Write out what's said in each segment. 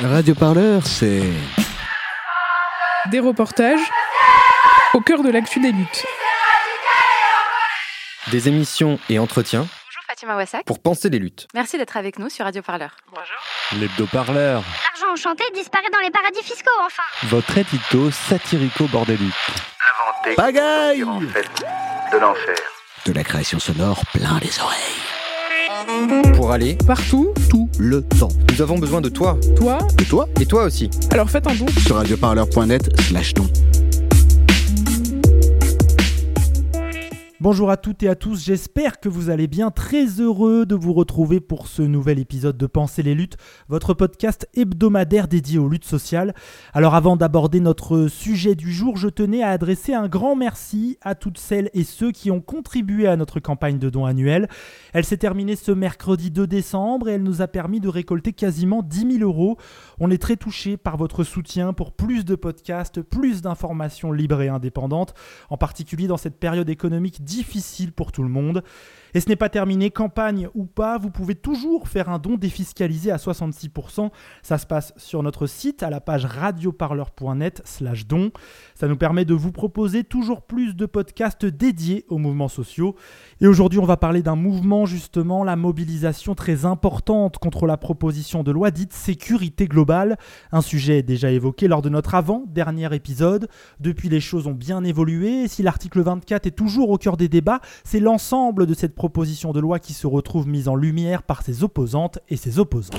Radio Parleur, c'est. Des reportages au cœur de l'actu des luttes. Des émissions et entretiens Bonjour Fatima Wassak. pour penser les luttes. Merci d'être avec nous sur Radio Parleur. L'hebdo-parleur, L'argent enchanté disparaît dans les paradis fiscaux, enfin votre édito satirico-bordélique. En fait de l'enfer. De la création sonore plein les oreilles. Pour aller Partout, Tout le temps. Nous avons besoin de toi toi, Et toi et toi aussi. alors faites un don. Sur radioparleur.net slash don. Bonjour à toutes et à tous, j'espère que vous allez bien. Très heureux de vous retrouver pour ce nouvel épisode de Penser les luttes, votre podcast hebdomadaire dédié aux luttes sociales. Alors avant d'aborder notre sujet du jour, je tenais à adresser un grand merci à toutes celles et ceux qui ont contribué à notre campagne de dons annuelle. Elle s'est terminée ce mercredi 2 décembre et elle nous a permis de récolter quasiment 10 000 euros. On est très touchés par votre soutien pour plus de podcasts, plus d'informations libres et indépendantes, en particulier dans cette période économique difficile pour tout le monde. Et ce n'est pas terminé, campagne ou pas, vous pouvez toujours faire un don défiscalisé à 66%. Ça se passe sur notre site à la page radioparleur.net slash don. Ça nous permet de vous proposer toujours plus de podcasts dédiés aux mouvements sociaux. Et aujourd'hui, on va parler d'un mouvement justement, la mobilisation très importante contre la proposition de loi dite sécurité globale, un sujet déjà évoqué lors de notre avant-dernier épisode. Depuis, les choses ont bien évolué et si l'article 24 est toujours au cœur des débats, c'est l'ensemble de cette proposition de loi qui se retrouve mise en lumière par ses opposantes et ses opposants.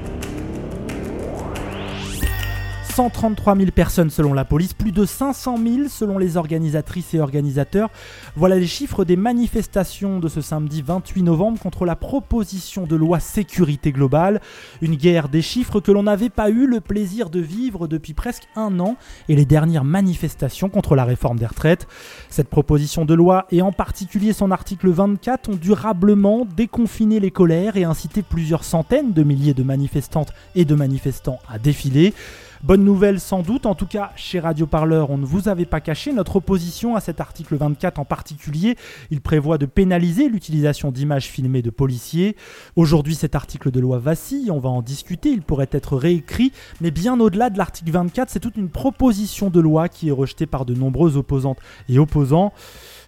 133 000 personnes selon la police, plus de 500 000 selon les organisatrices et organisateurs. Voilà les chiffres des manifestations de ce samedi 28 novembre contre la proposition de loi sécurité globale. Une guerre des chiffres que l'on n'avait pas eu le plaisir de vivre depuis presque un an et les dernières manifestations contre la réforme des retraites. Cette proposition de loi et en particulier son article 24 ont durablement déconfiné les colères et incité plusieurs centaines de milliers de manifestantes et de manifestants à défiler. Bonne nouvelle sans doute, en tout cas chez Radio Parleur, on ne vous avait pas caché notre opposition à cet article 24 en particulier. Il prévoit de pénaliser l'utilisation d'images filmées de policiers. Aujourd'hui, cet article de loi vacille, on va en discuter, il pourrait être réécrit, mais bien au-delà de l'article 24, c'est toute une proposition de loi qui est rejetée par de nombreuses opposantes et opposants.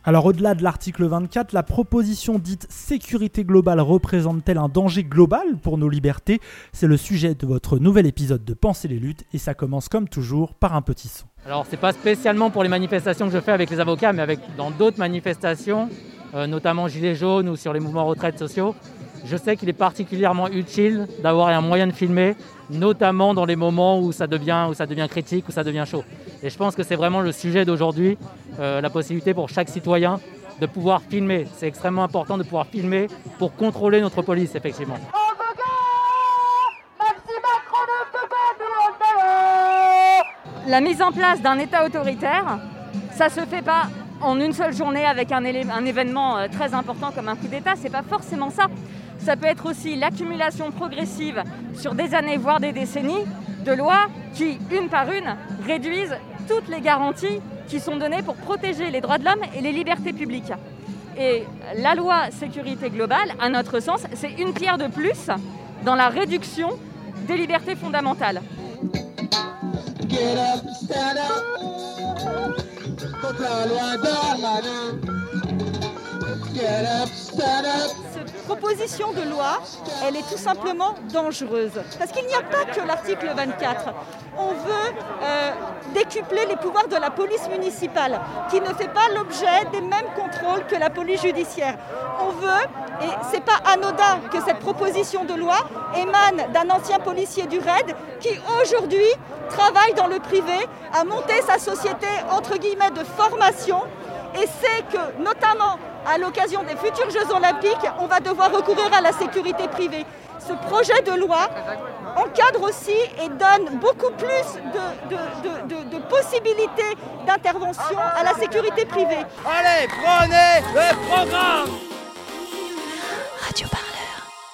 Alors au-delà de l'article 24, la proposition dite sécurité globale représente-t-elle un danger global pour nos libertés? C'est le sujet de votre nouvel épisode de Penser les luttes et ça commence comme toujours par un petit son. Alors c'est pas spécialement pour les manifestations que je fais avec les avocats, mais avec dans d'autres manifestations, euh, notamment Gilets jaunes ou sur les mouvements retraites sociaux, je sais qu'il est particulièrement utile d'avoir un moyen de filmer, notamment dans les moments où ça devient, critique, où ça devient chaud. Et je pense que c'est vraiment le sujet d'aujourd'hui, euh, la possibilité pour chaque citoyen de pouvoir filmer. C'est extrêmement important de pouvoir filmer pour contrôler notre police, effectivement. La mise en place d'un État autoritaire, ça se fait pas en une seule journée avec un, un événement euh, très important comme un coup d'État. C'est pas forcément ça. Ça peut être aussi l'accumulation progressive sur des années, voire des décennies, de lois qui, une par une, réduisent toutes les garanties qui sont données pour protéger les droits de l'homme et les libertés publiques. Et la loi sécurité globale, à notre sens, c'est une pierre de plus dans la réduction des libertés fondamentales. Proposition de loi, elle est tout simplement dangereuse. Parce qu'il n'y a pas que l'article 24. On veut euh, décupler les pouvoirs de la police municipale, qui ne fait pas l'objet des mêmes contrôles que la police judiciaire. On veut, et ce n'est pas anodin que cette proposition de loi émane d'un ancien policier du RAID qui aujourd'hui travaille dans le privé, a monté sa société entre guillemets de formation et sait que notamment à l'occasion des futurs Jeux olympiques, on va devoir recourir à la sécurité privée. Ce projet de loi encadre aussi et donne beaucoup plus de, de, de, de possibilités d'intervention à la sécurité privée. Allez, prenez le programme Radio Parleur.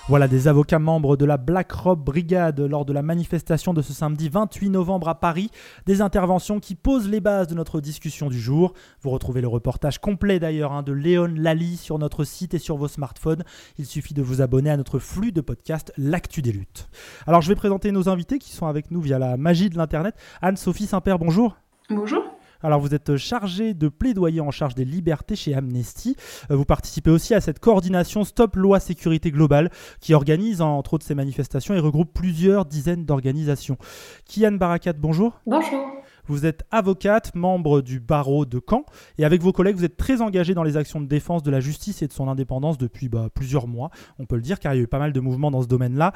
Voilà des avocats membres de la Black Robe Brigade lors de la manifestation de ce samedi 28 novembre à Paris. Des interventions qui posent les bases de notre discussion du jour. Vous retrouvez le reportage complet d'ailleurs hein, de Léon Lally sur notre site et sur vos smartphones. Il suffit de vous abonner à notre flux de podcast L'actu des luttes. Alors je vais présenter nos invités qui sont avec nous via la magie de l'Internet. Anne-Sophie Saint-Père, bonjour. Bonjour. Alors vous êtes chargé de plaidoyer en charge des libertés chez Amnesty. Euh, Vous participez aussi à cette coordination Stop Loi Sécurité Globale qui organise entre autres ces manifestations et regroupe plusieurs dizaines d'organisations. Kian Barakat, bonjour. Bonjour. Vous êtes avocate, membre du barreau de Caen, et avec vos collègues, vous êtes très engagé dans les actions de défense de la justice et de son indépendance depuis bah, plusieurs mois, on peut le dire, car il y a eu pas mal de mouvements dans ce domaine-là.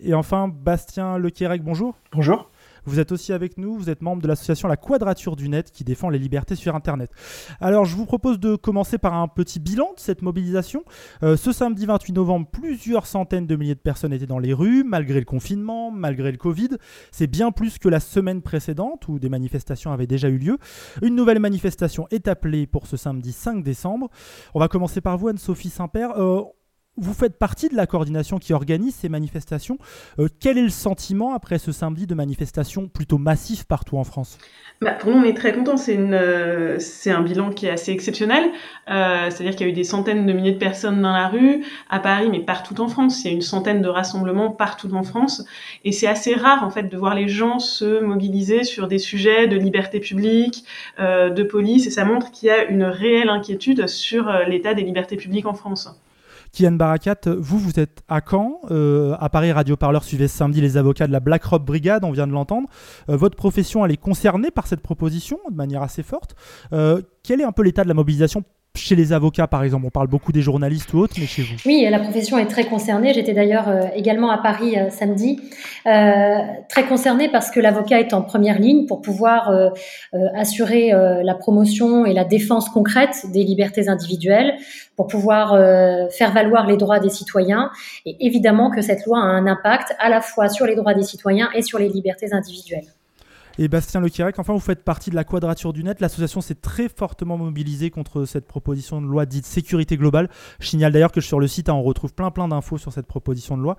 Et enfin, Bastien Lequérec, bonjour. Bonjour. Vous êtes aussi avec nous, vous êtes membre de l'association La Quadrature du Net qui défend les libertés sur Internet. Alors je vous propose de commencer par un petit bilan de cette mobilisation. Euh, ce samedi 28 novembre, plusieurs centaines de milliers de personnes étaient dans les rues, malgré le confinement, malgré le Covid. C'est bien plus que la semaine précédente où des manifestations avaient déjà eu lieu. Une nouvelle manifestation est appelée pour ce samedi 5 décembre. On va commencer par vous, Anne-Sophie Saint-Père. Euh, vous faites partie de la coordination qui organise ces manifestations. Euh, quel est le sentiment après ce samedi de manifestations plutôt massives partout en France? Bah, Pour nous, on est très contents. C'est euh, un bilan qui est assez exceptionnel. Euh, C'est-à-dire qu'il y a eu des centaines de milliers de personnes dans la rue, à Paris, mais partout en France. Il y a une centaine de rassemblements partout en France. Et c'est assez rare, en fait, de voir les gens se mobiliser sur des sujets de liberté publique, de police. Et ça montre qu'il y a une réelle inquiétude sur l'état des libertés publiques en France. Kian Barakat, vous, vous êtes à Caen. Euh, à Paris, Radio Parleur ce samedi les avocats de la Black Robe Brigade, on vient de l'entendre. Euh, votre profession, elle est concernée par cette proposition de manière assez forte. Euh, quel est un peu l'état de la mobilisation chez les avocats, par exemple On parle beaucoup des journalistes ou autres, mais chez vous Oui, la profession est très concernée. J'étais d'ailleurs euh, également à Paris euh, samedi. Euh, très concernée parce que l'avocat est en première ligne pour pouvoir assurer la promotion et la défense concrète des libertés individuelles, pour pouvoir faire valoir les droits des citoyens. Et évidemment que cette loi a un impact à la fois sur les droits des citoyens et sur les libertés individuelles. Et Bastien Lequirec, enfin, vous faites partie de la Quadrature du Net. L'association s'est très fortement mobilisée contre cette proposition de loi dite sécurité globale. Je signale d'ailleurs que sur le site, hein, on retrouve plein plein d'infos sur cette proposition de loi.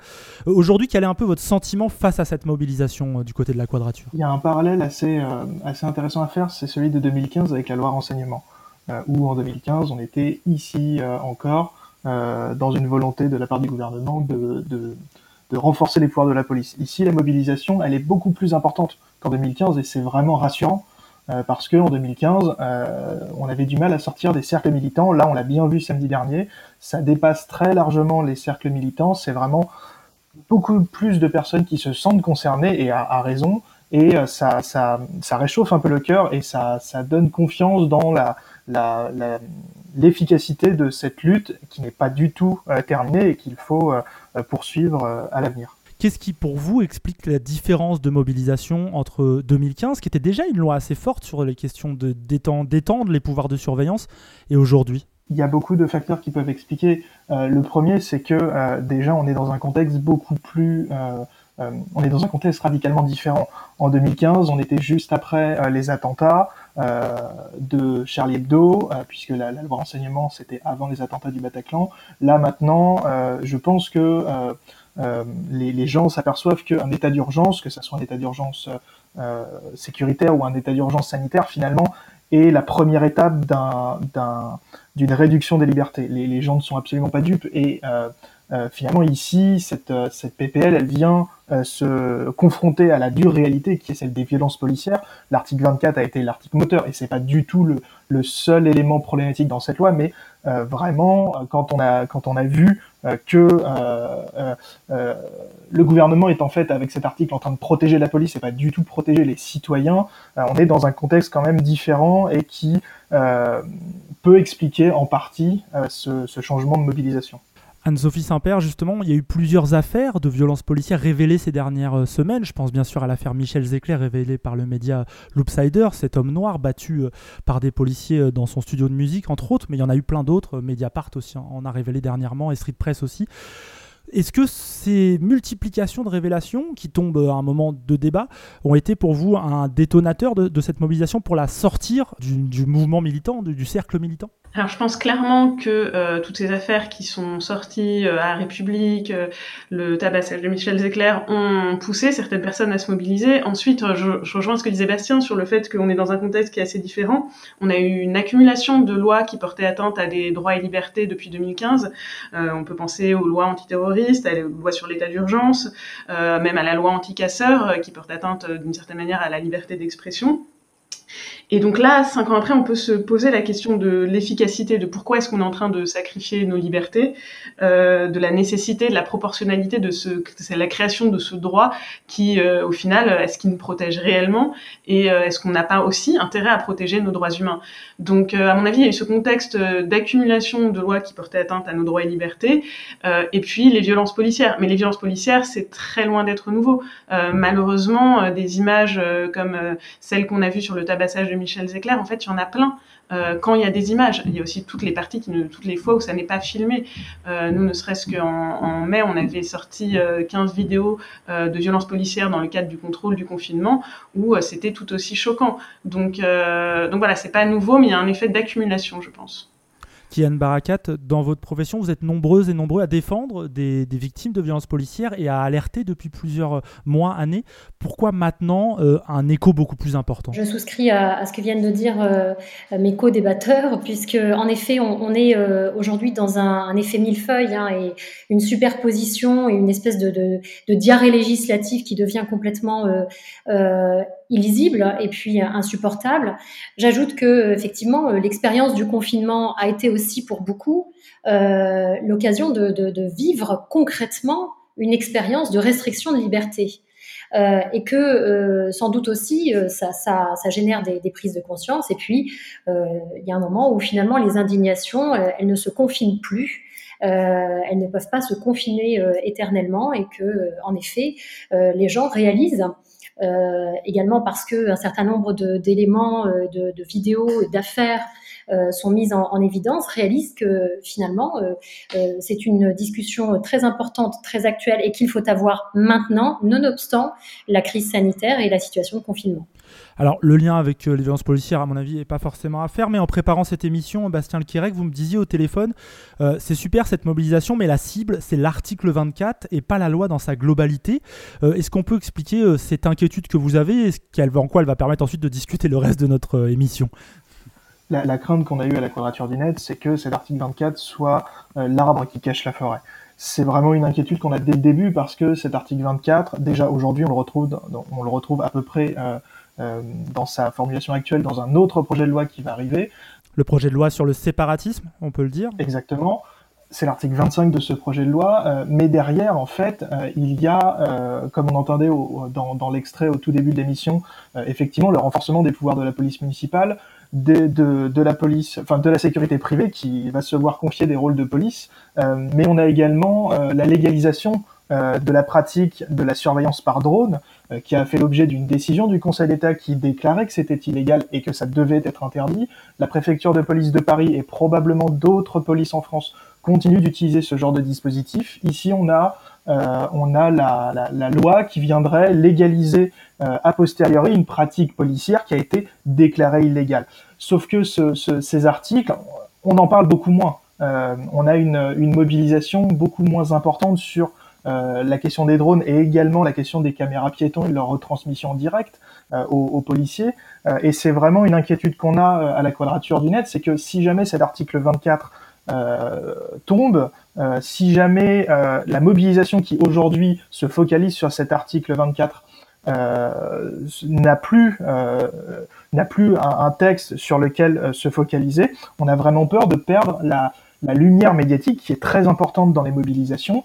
Euh, Aujourd'hui, quel est un peu votre sentiment face à cette mobilisation euh, du côté de la Quadrature? Il y a un parallèle assez, euh, assez intéressant à faire, c'est celui de 2015 avec la loi renseignement, où en 2015, on était ici encore dans une volonté de la part du gouvernement de, de renforcer les pouvoirs de la police. Ici, la mobilisation, elle est beaucoup plus importante qu'en 2015 et c'est vraiment rassurant euh, parce que en 2015, euh, on avait du mal à sortir des cercles militants. Là, on l'a bien vu samedi dernier, ça dépasse très largement les cercles militants. C'est vraiment beaucoup plus de personnes qui se sentent concernées et à, raison. Et euh, ça, ça, ça réchauffe un peu le cœur et ça, ça donne confiance dans la, la, la l'efficacité de cette lutte qui n'est pas du tout euh, terminée et qu'il faut poursuivre à l'avenir. Qu'est-ce qui, pour vous, explique la différence de mobilisation entre 2015, qui était déjà une loi assez forte sur les questions d'étendre les pouvoirs de surveillance, et aujourd'hui? Il y a beaucoup de facteurs qui peuvent expliquer. Euh, le premier, c'est que euh, déjà, on est dans un contexte beaucoup plus... Euh, on est dans un contexte radicalement différent. En 2015, on était juste après les attentats de Charlie Hebdo, puisque la, renseignement, c'était avant les attentats du Bataclan. Là, maintenant, je pense que les, les, gens s'aperçoivent qu'un état d'urgence, que ce soit un état d'urgence euh, sécuritaire ou un état d'urgence sanitaire, finalement, est la première étape d'une réduction des libertés. Les, les, gens ne sont absolument pas dupes et euh, finalement ici, cette, cette PPL, elle vient se confronter à la dure réalité qui est celle des violences policières. L'article 24 a été l'article moteur et c'est pas du tout le, le, seul élément problématique dans cette loi, mais vraiment quand on a quand on a vu que le gouvernement est en fait avec cet article en train de protéger la police et pas du tout protéger les citoyens, on est dans un contexte quand même différent et qui peut expliquer en partie ce, ce changement de mobilisation. Anne-Sophie Saint-Père, justement, il y a eu plusieurs affaires de violences policières révélées ces dernières euh, semaines. Je pense bien sûr à l'affaire Michel Zecler révélée par le média Loopsider, cet homme noir battu euh, par des policiers euh, dans son studio de musique, entre autres, mais il y en a eu plein d'autres. Mediapart aussi en a révélé dernièrement et Street Press aussi. Est-ce que ces multiplications de révélations qui tombent à un moment de débat ont été pour vous un détonateur de, cette mobilisation pour la sortir du, mouvement militant, du cercle militant? Alors je pense clairement que euh, toutes ces affaires qui sont sorties euh, à République, euh, le tabassage de Michel Zecler, ont poussé certaines personnes à se mobiliser. Ensuite, je, je, rejoins ce que disait Bastien sur le fait qu'on est dans un contexte qui est assez différent. On a eu une accumulation de lois qui portaient atteinte à des droits et libertés depuis 2015. on peut penser aux lois antiterroristes, à la loi sur l'état d'urgence, même à la loi anti-casseurs qui porte atteinte d'une certaine manière à la liberté d'expression. Et donc là, cinq ans après, on peut se poser la question de l'efficacité, de pourquoi est-ce qu'on est en train de sacrifier nos libertés, euh, de la nécessité, de la proportionnalité de ce, c'est la création de ce droit qui, euh, au final, est-ce qu'il nous protège réellement et euh, est-ce qu'on n'a pas aussi intérêt à protéger nos droits humains? Donc, euh, à mon avis, il y a eu ce contexte d'accumulation de lois qui portaient atteinte à nos droits et libertés, euh, et puis les violences policières. Mais les violences policières, c'est très loin d'être nouveau. malheureusement, des images comme celles qu'on a vues sur le tabassage de Michel Zecler, en fait, il y en a plein. Euh, quand il y a des images. Il y a aussi toutes les parties, toutes les fois où ça n'est pas filmé. Euh, nous, ne serait-ce qu'en en mai, on avait sorti 15 euh, vidéos de violences policières dans le cadre du contrôle du confinement, où c'était tout aussi choquant. Donc, donc voilà, c'est pas nouveau, mais il y a un effet d'accumulation, je pense. Kian Barakat, dans votre profession, vous êtes nombreuses et nombreux à défendre des, victimes de violences policières et à alerter depuis plusieurs mois, années. Pourquoi maintenant euh, un écho beaucoup plus important? Je souscris à, ce que viennent de dire euh, mes co-débatteurs, puisque en effet, on, est euh, aujourd'hui dans un, effet millefeuille hein, et une superposition et une espèce de, de, diarrhée législative qui devient complètement illisible et puis insupportable. J'ajoute que effectivement l'expérience du confinement a été aussi pour beaucoup euh, l'occasion de, vivre concrètement une expérience de restriction de liberté. Euh, et que euh, sans doute aussi ça, ça, génère des, prises de conscience. Et puis il y a un moment où finalement les indignations, elles ne se confinent plus. elles ne peuvent pas se confiner éternellement et que, en effet, les gens réalisent également parce que un certain nombre d'éléments, de, de, vidéos, d'affaires euh, sont mises en, évidence réalisent que finalement euh, euh, c'est une discussion très importante, très actuelle et qu'il faut avoir maintenant, nonobstant la crise sanitaire et la situation de confinement. Alors, le lien avec les violences policières, à mon avis, n'est pas forcément à faire, mais en préparant cette émission, Bastien Lequirec, vous me disiez au téléphone, c'est super cette mobilisation, mais la cible, c'est l'article 24 et pas la loi dans sa globalité. Est-ce qu'on peut expliquer cette inquiétude que vous avez et en quoi elle va permettre ensuite de discuter le reste de notre émission? La, crainte qu'on a eue à la Quadrature du Net, c'est que cet article 24 soit euh, l'arbre qui cache la forêt. C'est vraiment une inquiétude qu'on a dès le début parce que cet article 24, déjà aujourd'hui, on le retrouve, on le retrouve à peu près euh, euh, dans sa formulation actuelle dans un autre projet de loi qui va arriver. Le projet de loi sur le séparatisme, on peut le dire. Exactement. C'est l'article 25 de ce projet de loi, mais derrière, en fait, il y a, comme on entendait dans, dans l'extrait au tout début de l'émission, effectivement, le renforcement des pouvoirs de la police municipale, de, de, de, la police, enfin de la sécurité privée qui va se voir confier des rôles de police, euh, mais on a également euh, la légalisation euh, de la pratique de la surveillance par drone, qui a fait l'objet d'une décision du Conseil d'État qui déclarait que c'était illégal et que ça devait être interdit. La préfecture de police de Paris et probablement d'autres polices en France continuent d'utiliser ce genre de dispositif. Ici, on a euh, on a la, la, loi qui viendrait légaliser euh, a posteriori une pratique policière qui a été déclarée illégale. Sauf que ce, ces articles, on en parle beaucoup moins. Euh, on a une, une, mobilisation beaucoup moins importante sur la question des drones et également la question des caméras piétons et leur retransmission en direct aux, aux, policiers. et c'est vraiment une inquiétude qu'on a à la quadrature du net, c'est que si jamais cet article 24 tombe, si jamais la mobilisation qui aujourd'hui se focalise sur cet article 24 n'a plus n'a plus un, texte sur lequel se focaliser, on a vraiment peur de perdre la, la lumière médiatique qui est très importante dans les mobilisations.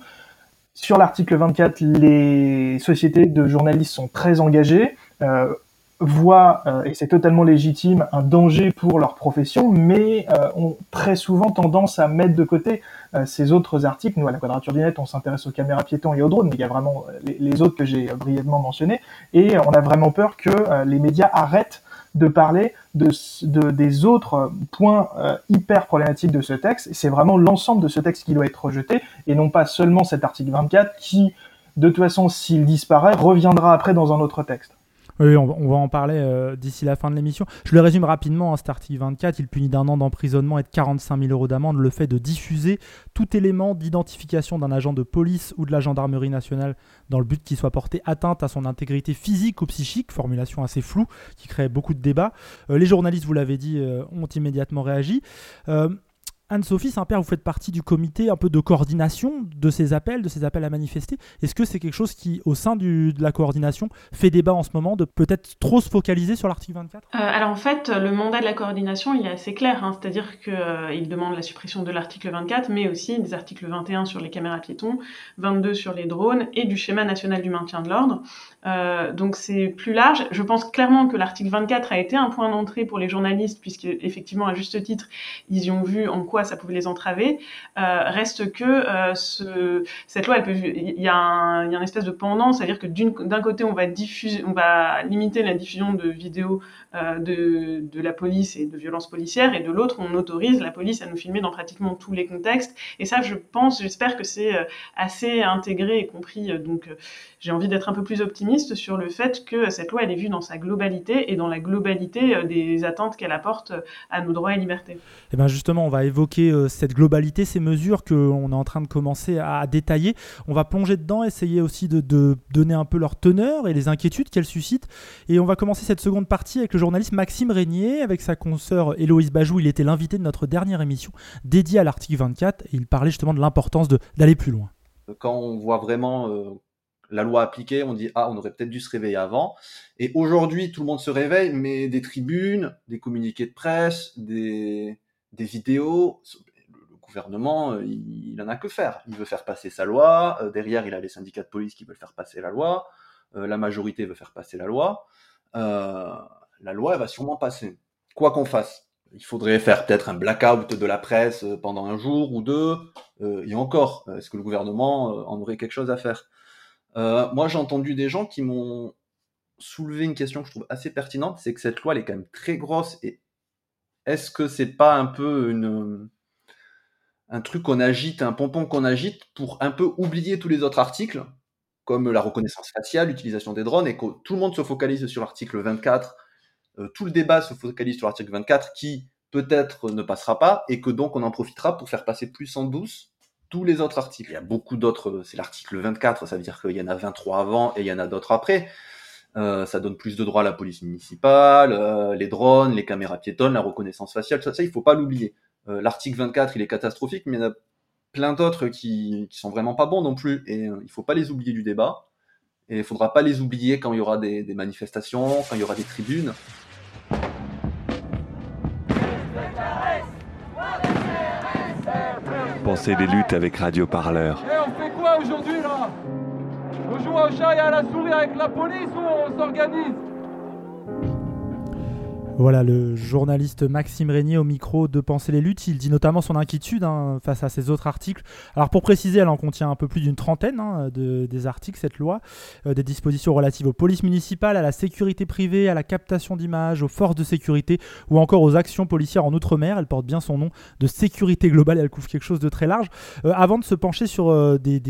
Sur l'article 24, les sociétés de journalistes sont très engagées, euh, voient, euh, et c'est totalement légitime, un danger pour leur profession, mais euh, ont très souvent tendance à mettre de côté euh, ces autres articles. Nous, à la Quadrature du Net, on s'intéresse aux caméras piétons et aux drones, mais il y a vraiment les, les autres que j'ai brièvement mentionnés, et on a vraiment peur que les médias arrêtent de parler de, de des autres points euh, hyper problématiques de ce texte. C'est vraiment l'ensemble de ce texte qui doit être rejeté et non pas seulement cet article 24 qui, de toute façon, s'il disparaît, reviendra après dans un autre texte. Oui, on, va en parler euh, d'ici la fin de l'émission. Je le résume rapidement, hein, cet article 24, il punit d'un an d'emprisonnement et de 45 000 euros d'amende le fait de diffuser tout élément d'identification d'un agent de police ou de la gendarmerie nationale dans le but qu'il soit porté atteinte à son intégrité physique ou psychique, formulation assez floue qui crée beaucoup de débats. Euh, les journalistes, vous l'avez dit, euh, ont immédiatement réagi. Anne-Sophie Saint-Père, vous faites partie du comité un peu de coordination de ces appels, de ces appels à manifester. Est-ce que c'est quelque chose qui, au sein de la coordination, fait débat en ce moment de peut-être trop se focaliser sur l'article 24 euh, Alors en fait, le mandat de la coordination, il est assez clair, hein. c'est-à-dire qu'il euh, demande la suppression de l'article 24, mais aussi des articles 21 sur les caméras piétons, 22 sur les drones et du schéma national du maintien de l'ordre. Euh, donc c'est plus large. Je pense clairement que l'article 24 a été un point d'entrée pour les journalistes, puisque effectivement, à juste titre, ils y ont vu en quoi ça pouvait les entraver. Euh, reste que euh, ce, cette loi, il y, a une espèce de pendant, c'est-à-dire que d'un côté, on va limiter la diffusion de vidéos euh, de, de, la police et de violences policières, et de l'autre, on autorise la police à nous filmer dans pratiquement tous les contextes. Et ça, je pense, j'espère que c'est assez intégré et compris. Donc, j'ai envie d'être un peu plus optimiste sur le fait que cette loi, elle est vue dans sa globalité et dans la globalité des attentes qu'elle apporte à nos droits et libertés. Et eh bien justement, on va évoquer cette globalité, ces mesures qu'on est en train de commencer à détailler. On va plonger dedans, essayer aussi de, de donner un peu leur teneur et les inquiétudes qu'elles suscitent. Et on va commencer cette seconde partie avec le journaliste Maxime Régnier, avec sa consoeur Héloïse Bajou, il était l'invité de notre dernière émission dédiée à l'article 24 et il parlait justement de l'importance d'aller plus loin. Quand on voit vraiment euh, la loi appliquée, on dit ah on aurait peut-être dû se réveiller avant. Et aujourd'hui tout le monde se réveille, mais des tribunes, des communiqués de presse, des, des vidéos, le gouvernement euh, il, en a que faire. Il veut faire passer sa loi. Euh, derrière il a les syndicats de police qui veulent faire passer la loi. la majorité veut faire passer la loi la loi va sûrement passer. Quoi qu'on fasse. Il faudrait faire peut-être un blackout de la presse euh, pendant un jour ou deux. Euh, et encore, est-ce que le gouvernement euh, en aurait quelque chose à faire? Moi, j'ai entendu des gens qui m'ont soulevé une question que je trouve assez pertinente, c'est que cette loi, elle est quand même très grosse. Et est-ce que c'est pas un peu une un truc qu'on agite, un pompon qu'on agite pour un peu oublier tous les autres articles, comme la reconnaissance faciale, l'utilisation des drones, et que tout le monde se focalise sur l'article 24 euh, tout le débat se focalise sur l'article 24 qui peut-être ne passera pas et que donc on en profitera pour faire passer plus en douce tous les autres articles. Il y a beaucoup d'autres, euh, c'est l'article 24, ça veut dire qu'il y en a 23 avant et il y en a d'autres après. Euh, ça donne plus de droits à la police municipale, les drones, les caméras piétonnes, la reconnaissance faciale, ça, ça il faut pas l'oublier. L'article 24, il est catastrophique, mais il y en a plein d'autres qui, qui sont vraiment pas bons non plus, et il faut pas les oublier du débat. Et il faudra pas les oublier quand il y aura des, des manifestations, quand il y aura des tribunes. Pensez des luttes avec Radio Parleur. Au chat et à la souris avec la police ou on s'organise voilà le journaliste Maxime Régnier au micro de Penser les luttes. Il dit notamment son inquiétude hein, face à ces autres articles. Alors pour préciser, elle en contient un peu plus d'une trentaine hein, de, des articles, cette loi, euh, des dispositions relatives aux polices municipales, à la sécurité privée, à la captation d'images, aux forces de sécurité ou encore aux actions policières en Outre-mer. Elle porte bien son nom de sécurité globale, elle couvre quelque chose de très large. Euh, avant de se pencher sur euh, des,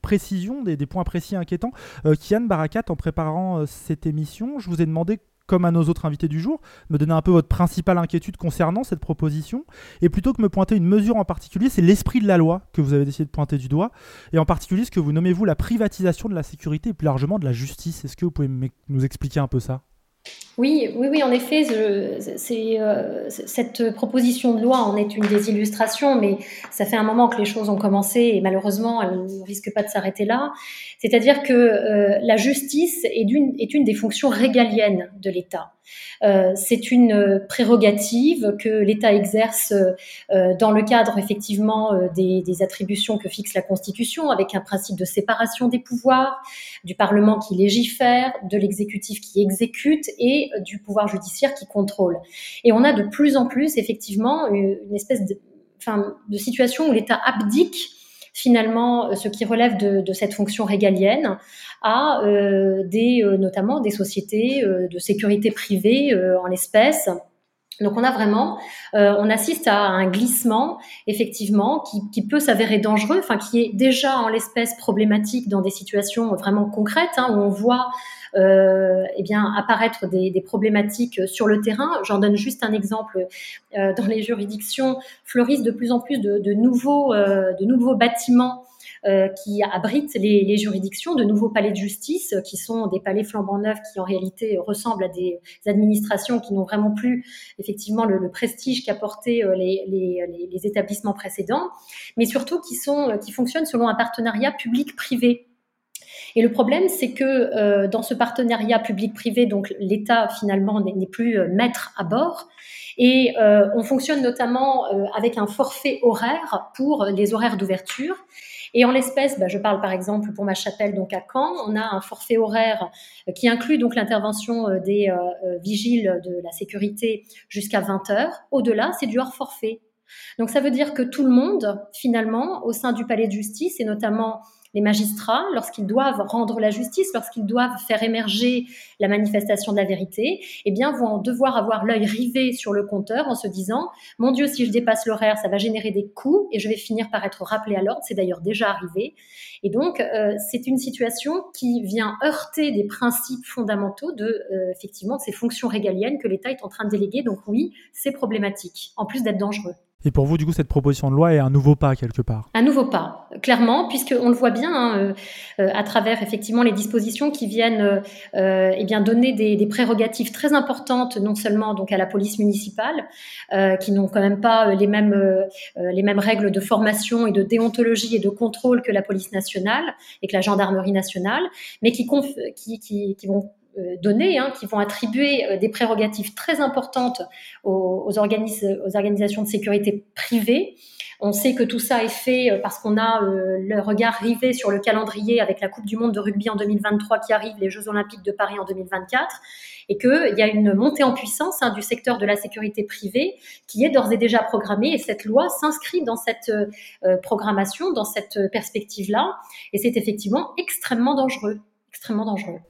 précisions, des, des, points précis inquiétants, Kian Barakat, en préparant cette émission, je vous ai demandé comme à nos autres invités du jour, me donner un peu votre principale inquiétude concernant cette proposition. Et plutôt que me pointer une mesure en particulier, c'est l'esprit de la loi que vous avez décidé de pointer du doigt. Et en particulier, ce que vous nommez, vous, la privatisation de la sécurité et plus largement de la justice. Est-ce que vous pouvez nous expliquer un peu ça? Oui, oui, oui, en effet, euh, cette proposition de loi en est une des illustrations, mais ça fait un moment que les choses ont commencé et malheureusement, elles ne risquent pas de s'arrêter là. C'est-à-dire que euh, la justice est, une, des fonctions régaliennes de l'État. Euh, c'est une prérogative que l'État exerce dans le cadre effectivement des, des, attributions que fixe la Constitution, avec un principe de séparation des pouvoirs, du Parlement qui légifère, de l'exécutif qui exécute et du pouvoir judiciaire qui contrôle. Et on a de plus en plus effectivement une espèce de, enfin, de situation où l'État abdique finalement ce qui relève de, cette fonction régalienne à euh, des, euh, notamment des sociétés euh, de sécurité privée en l'espèce. Donc on a vraiment, on assiste à un glissement effectivement qui, peut s'avérer dangereux, enfin qui est déjà en l'espèce problématique dans des situations vraiment concrètes hein, où on voit euh, eh bien apparaître des, problématiques sur le terrain. J'en donne juste un exemple. Euh, dans les juridictions fleurissent de plus en plus de, euh, nouveaux bâtiments euh, qui abritent les, juridictions, de nouveaux palais de justice, euh, qui sont des palais flambant neufs qui en réalité ressemblent à des administrations qui n'ont vraiment plus effectivement le, prestige qu'apportaient euh, les, établissements précédents, mais surtout qui, sont, qui fonctionnent selon un partenariat public-privé. Et le problème, c'est que euh, dans ce partenariat public-privé, donc l'État finalement n'est plus maître à bord, et euh, on fonctionne notamment euh, avec un forfait horaire pour les horaires d'ouverture. Et en l'espèce, bah, je parle par exemple pour ma chapelle donc à Caen, on a un forfait horaire euh, qui inclut donc l'intervention euh, des euh, vigiles de la sécurité jusqu'à 20 heures. Au-delà, c'est du hors forfait. Donc ça veut dire que tout le monde, finalement, au sein du palais de justice, et notamment les magistrats, lorsqu'ils doivent rendre la justice, lorsqu'ils doivent faire émerger la manifestation de la vérité, eh bien, vont devoir avoir l'œil rivé sur le compteur en se disant, mon Dieu, si je dépasse l'horaire, ça va générer des coûts et je vais finir par être rappelé à l'ordre. C'est d'ailleurs déjà arrivé. Et donc, euh, c'est une situation qui vient heurter des principes fondamentaux de, euh, effectivement, de ces fonctions régaliennes que l'État est en train de déléguer. Donc oui, c'est problématique, en plus d'être dangereux. Et pour vous, du coup, cette proposition de loi est un nouveau pas quelque part. Un nouveau pas, clairement, puisqu'on le voit bien hein, euh, euh, à travers effectivement les dispositions qui viennent euh, eh bien donner des, prérogatives très importantes, non seulement donc à la police municipale, qui n'ont quand même pas les mêmes les mêmes règles de formation et de déontologie et de contrôle que la police nationale et que la gendarmerie nationale, mais qui, vont données hein, qui vont attribuer euh, des prérogatives très importantes aux, organisations de sécurité privées. On sait que tout ça est fait euh, parce qu'on a le regard rivé sur le calendrier avec la Coupe du Monde de rugby en 2023 qui arrive, les Jeux Olympiques de Paris en 2024, et qu'il y a une montée en puissance hein, du secteur de la sécurité privée qui est d'ores et déjà programmée, et cette loi s'inscrit dans cette euh, programmation, dans cette perspective-là, et c'est effectivement extrêmement dangereux, extrêmement dangereux.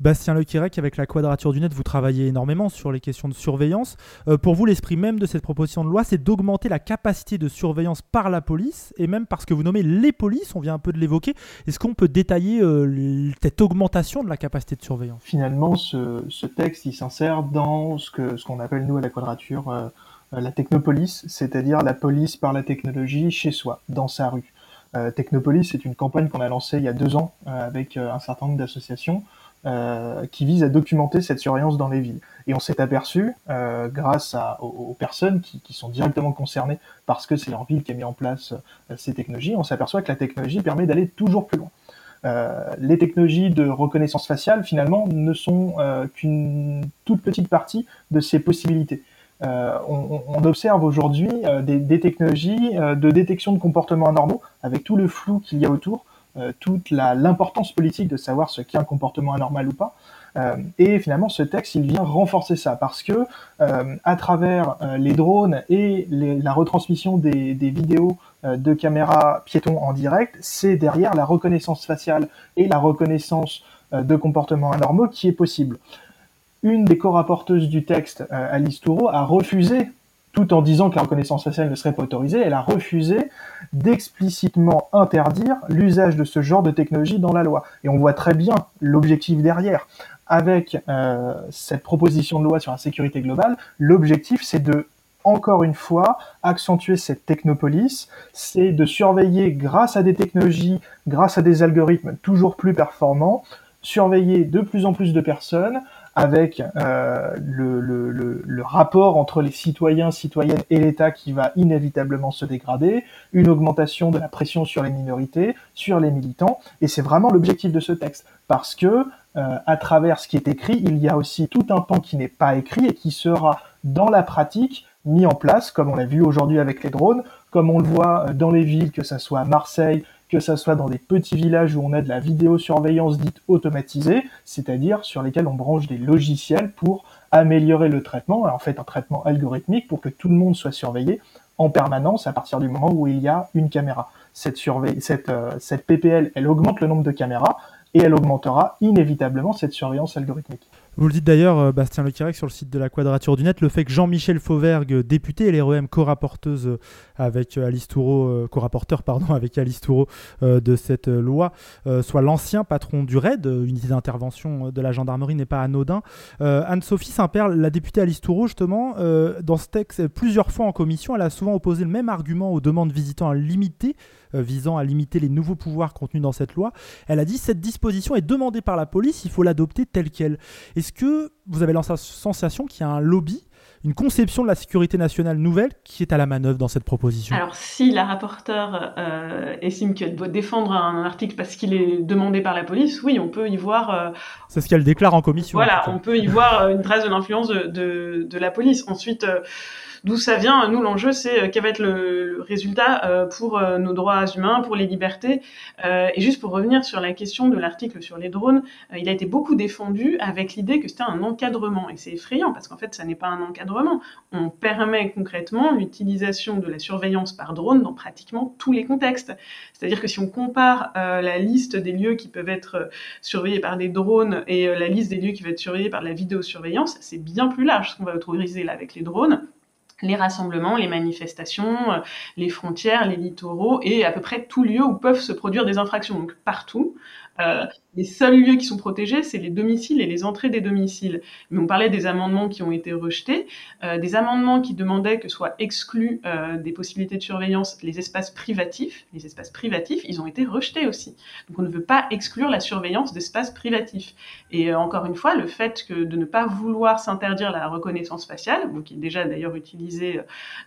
Bastien Lequirec, avec la Quadrature du Net, vous travaillez énormément sur les questions de surveillance. Euh, pour vous, l'esprit même de cette proposition de loi, c'est d'augmenter la capacité de surveillance par la police, et même parce que vous nommez les polices, on vient un peu de l'évoquer. Est-ce qu'on peut détailler euh, cette augmentation de la capacité de surveillance? Finalement, ce, texte, il s'insère dans ce qu'on ce appelle, nous, à la Quadrature, euh, la technopolice, c'est-à-dire la police par la technologie chez soi, dans sa rue. Technopolis, c'est une campagne qu'on a lancée il y a deux ans avec un certain nombre d'associations euh, qui vise à documenter cette surveillance dans les villes. Et on s'est aperçu, euh, grâce à, aux, personnes qui, qui, sont directement concernées parce que c'est leur ville qui a mis en place euh, ces technologies, on s'aperçoit que la technologie permet d'aller toujours plus loin. Euh, les technologies de reconnaissance faciale, finalement, ne sont euh, qu'une toute petite partie de ces possibilités. Euh, on, on, observe aujourd'hui des, des, technologies de détection de comportements anormaux, avec tout le flou qu'il y a autour, euh, toute l'importance politique de savoir ce qu'est un comportement anormal ou pas. Euh, et finalement, ce texte, il vient renforcer ça parce que euh, à travers euh, les drones et la retransmission des, des vidéos euh, de caméras piétons en direct, c'est derrière la reconnaissance faciale et la reconnaissance euh, de comportements anormaux qui est possible. Une des co-rapporteuses du texte, Alice Toureau, a refusé tout en disant que la reconnaissance faciale ne serait pas autorisée, elle a refusé d'explicitement interdire l'usage de ce genre de technologie dans la loi. Et on voit très bien l'objectif derrière. Avec euh, cette proposition de loi sur la sécurité globale, l'objectif c'est de encore une fois, accentuer cette technopolis, c'est de surveiller grâce à des technologies, grâce à des algorithmes toujours plus performants, surveiller de plus en plus de personnes, avec euh, le, le, le, le, rapport entre les citoyens, citoyennes et l'État qui va inévitablement se dégrader, une augmentation de la pression sur les minorités, sur les militants, et c'est vraiment l'objectif de ce texte, parce que euh, à travers ce qui est écrit, il y a aussi tout un pan qui n'est pas écrit et qui sera dans la pratique mis en place, comme on l'a vu aujourd'hui avec les drones, comme on le voit dans les villes, que ça soit à Marseille, que ça soit dans des petits villages où on a de la vidéosurveillance dite automatisée, c'est-à-dire sur lesquels on branche des logiciels pour améliorer le traitement, en fait un traitement algorithmique pour que tout le monde soit surveillé en permanence à partir du moment où il y a une caméra. Cette, cette, euh, PPL, elle augmente le nombre de caméras et elle augmentera inévitablement cette surveillance algorithmique. Vous le dites d'ailleurs, euh, Bastien Lequirec, sur le site de la Quadrature du Net, le fait que Jean-Michel Fauvergue, député, et l'REM co-rapporteuse avec Alice Toureau, euh, co-rapporteur pardon, avec Alice Toureau de cette loi, soit l'ancien patron du RAID, unité d'intervention de la gendarmerie, n'est pas anodin. Anne-Sophie Saint-Père, la députée Alice Toureau, justement, dans ce texte, plusieurs fois en commission, elle a souvent opposé le même argument aux demandes visitant à limiter visant à limiter les nouveaux pouvoirs contenus dans cette loi. Elle a dit cette disposition est demandée par la police, il faut l'adopter telle qu'elle. Est-ce que vous avez la sensation qu'il y a un lobby une conception de la sécurité nationale nouvelle qui est à la manœuvre dans cette proposition Alors, si la rapporteure euh, estime qu'elle doit défendre un article parce qu'il est demandé par la police, oui, on peut y voir. Euh, C'est ce qu'elle déclare en commission. Voilà, on peut y voir euh, une trace de l'influence de, de, de, la police. Ensuite. D'où ça vient Nous, l'enjeu, c'est euh, quel va être le, résultat euh, pour euh, nos droits humains, pour les libertés. et juste pour revenir sur la question de l'article sur les drones, il a été beaucoup défendu avec l'idée que c'était un encadrement. Et c'est effrayant parce qu'en fait, ça n'est pas un encadrement. On permet concrètement l'utilisation de la surveillance par drone dans pratiquement tous les contextes. C'est-à-dire que si on compare la liste des lieux qui peuvent être surveillés par des drones et la liste des lieux qui vont être surveillés par la vidéosurveillance, c'est bien plus large ce qu'on va autoriser là avec les drones les rassemblements, les manifestations, euh, les frontières, les littoraux et à peu près tout lieu où peuvent se produire des infractions. Donc partout, euh, les seuls lieux qui sont protégés, c'est les domiciles et les entrées des domiciles. Mais on parlait des amendements qui ont été rejetés, euh, des amendements qui demandaient que soient exclus euh, des possibilités de surveillance les espaces privatifs. Les espaces privatifs, ils ont été rejetés aussi. Donc on ne veut pas exclure la surveillance d'espaces privatifs. Et euh, encore une fois, le fait que de ne pas vouloir s'interdire la reconnaissance faciale, qui est déjà d'ailleurs utilisée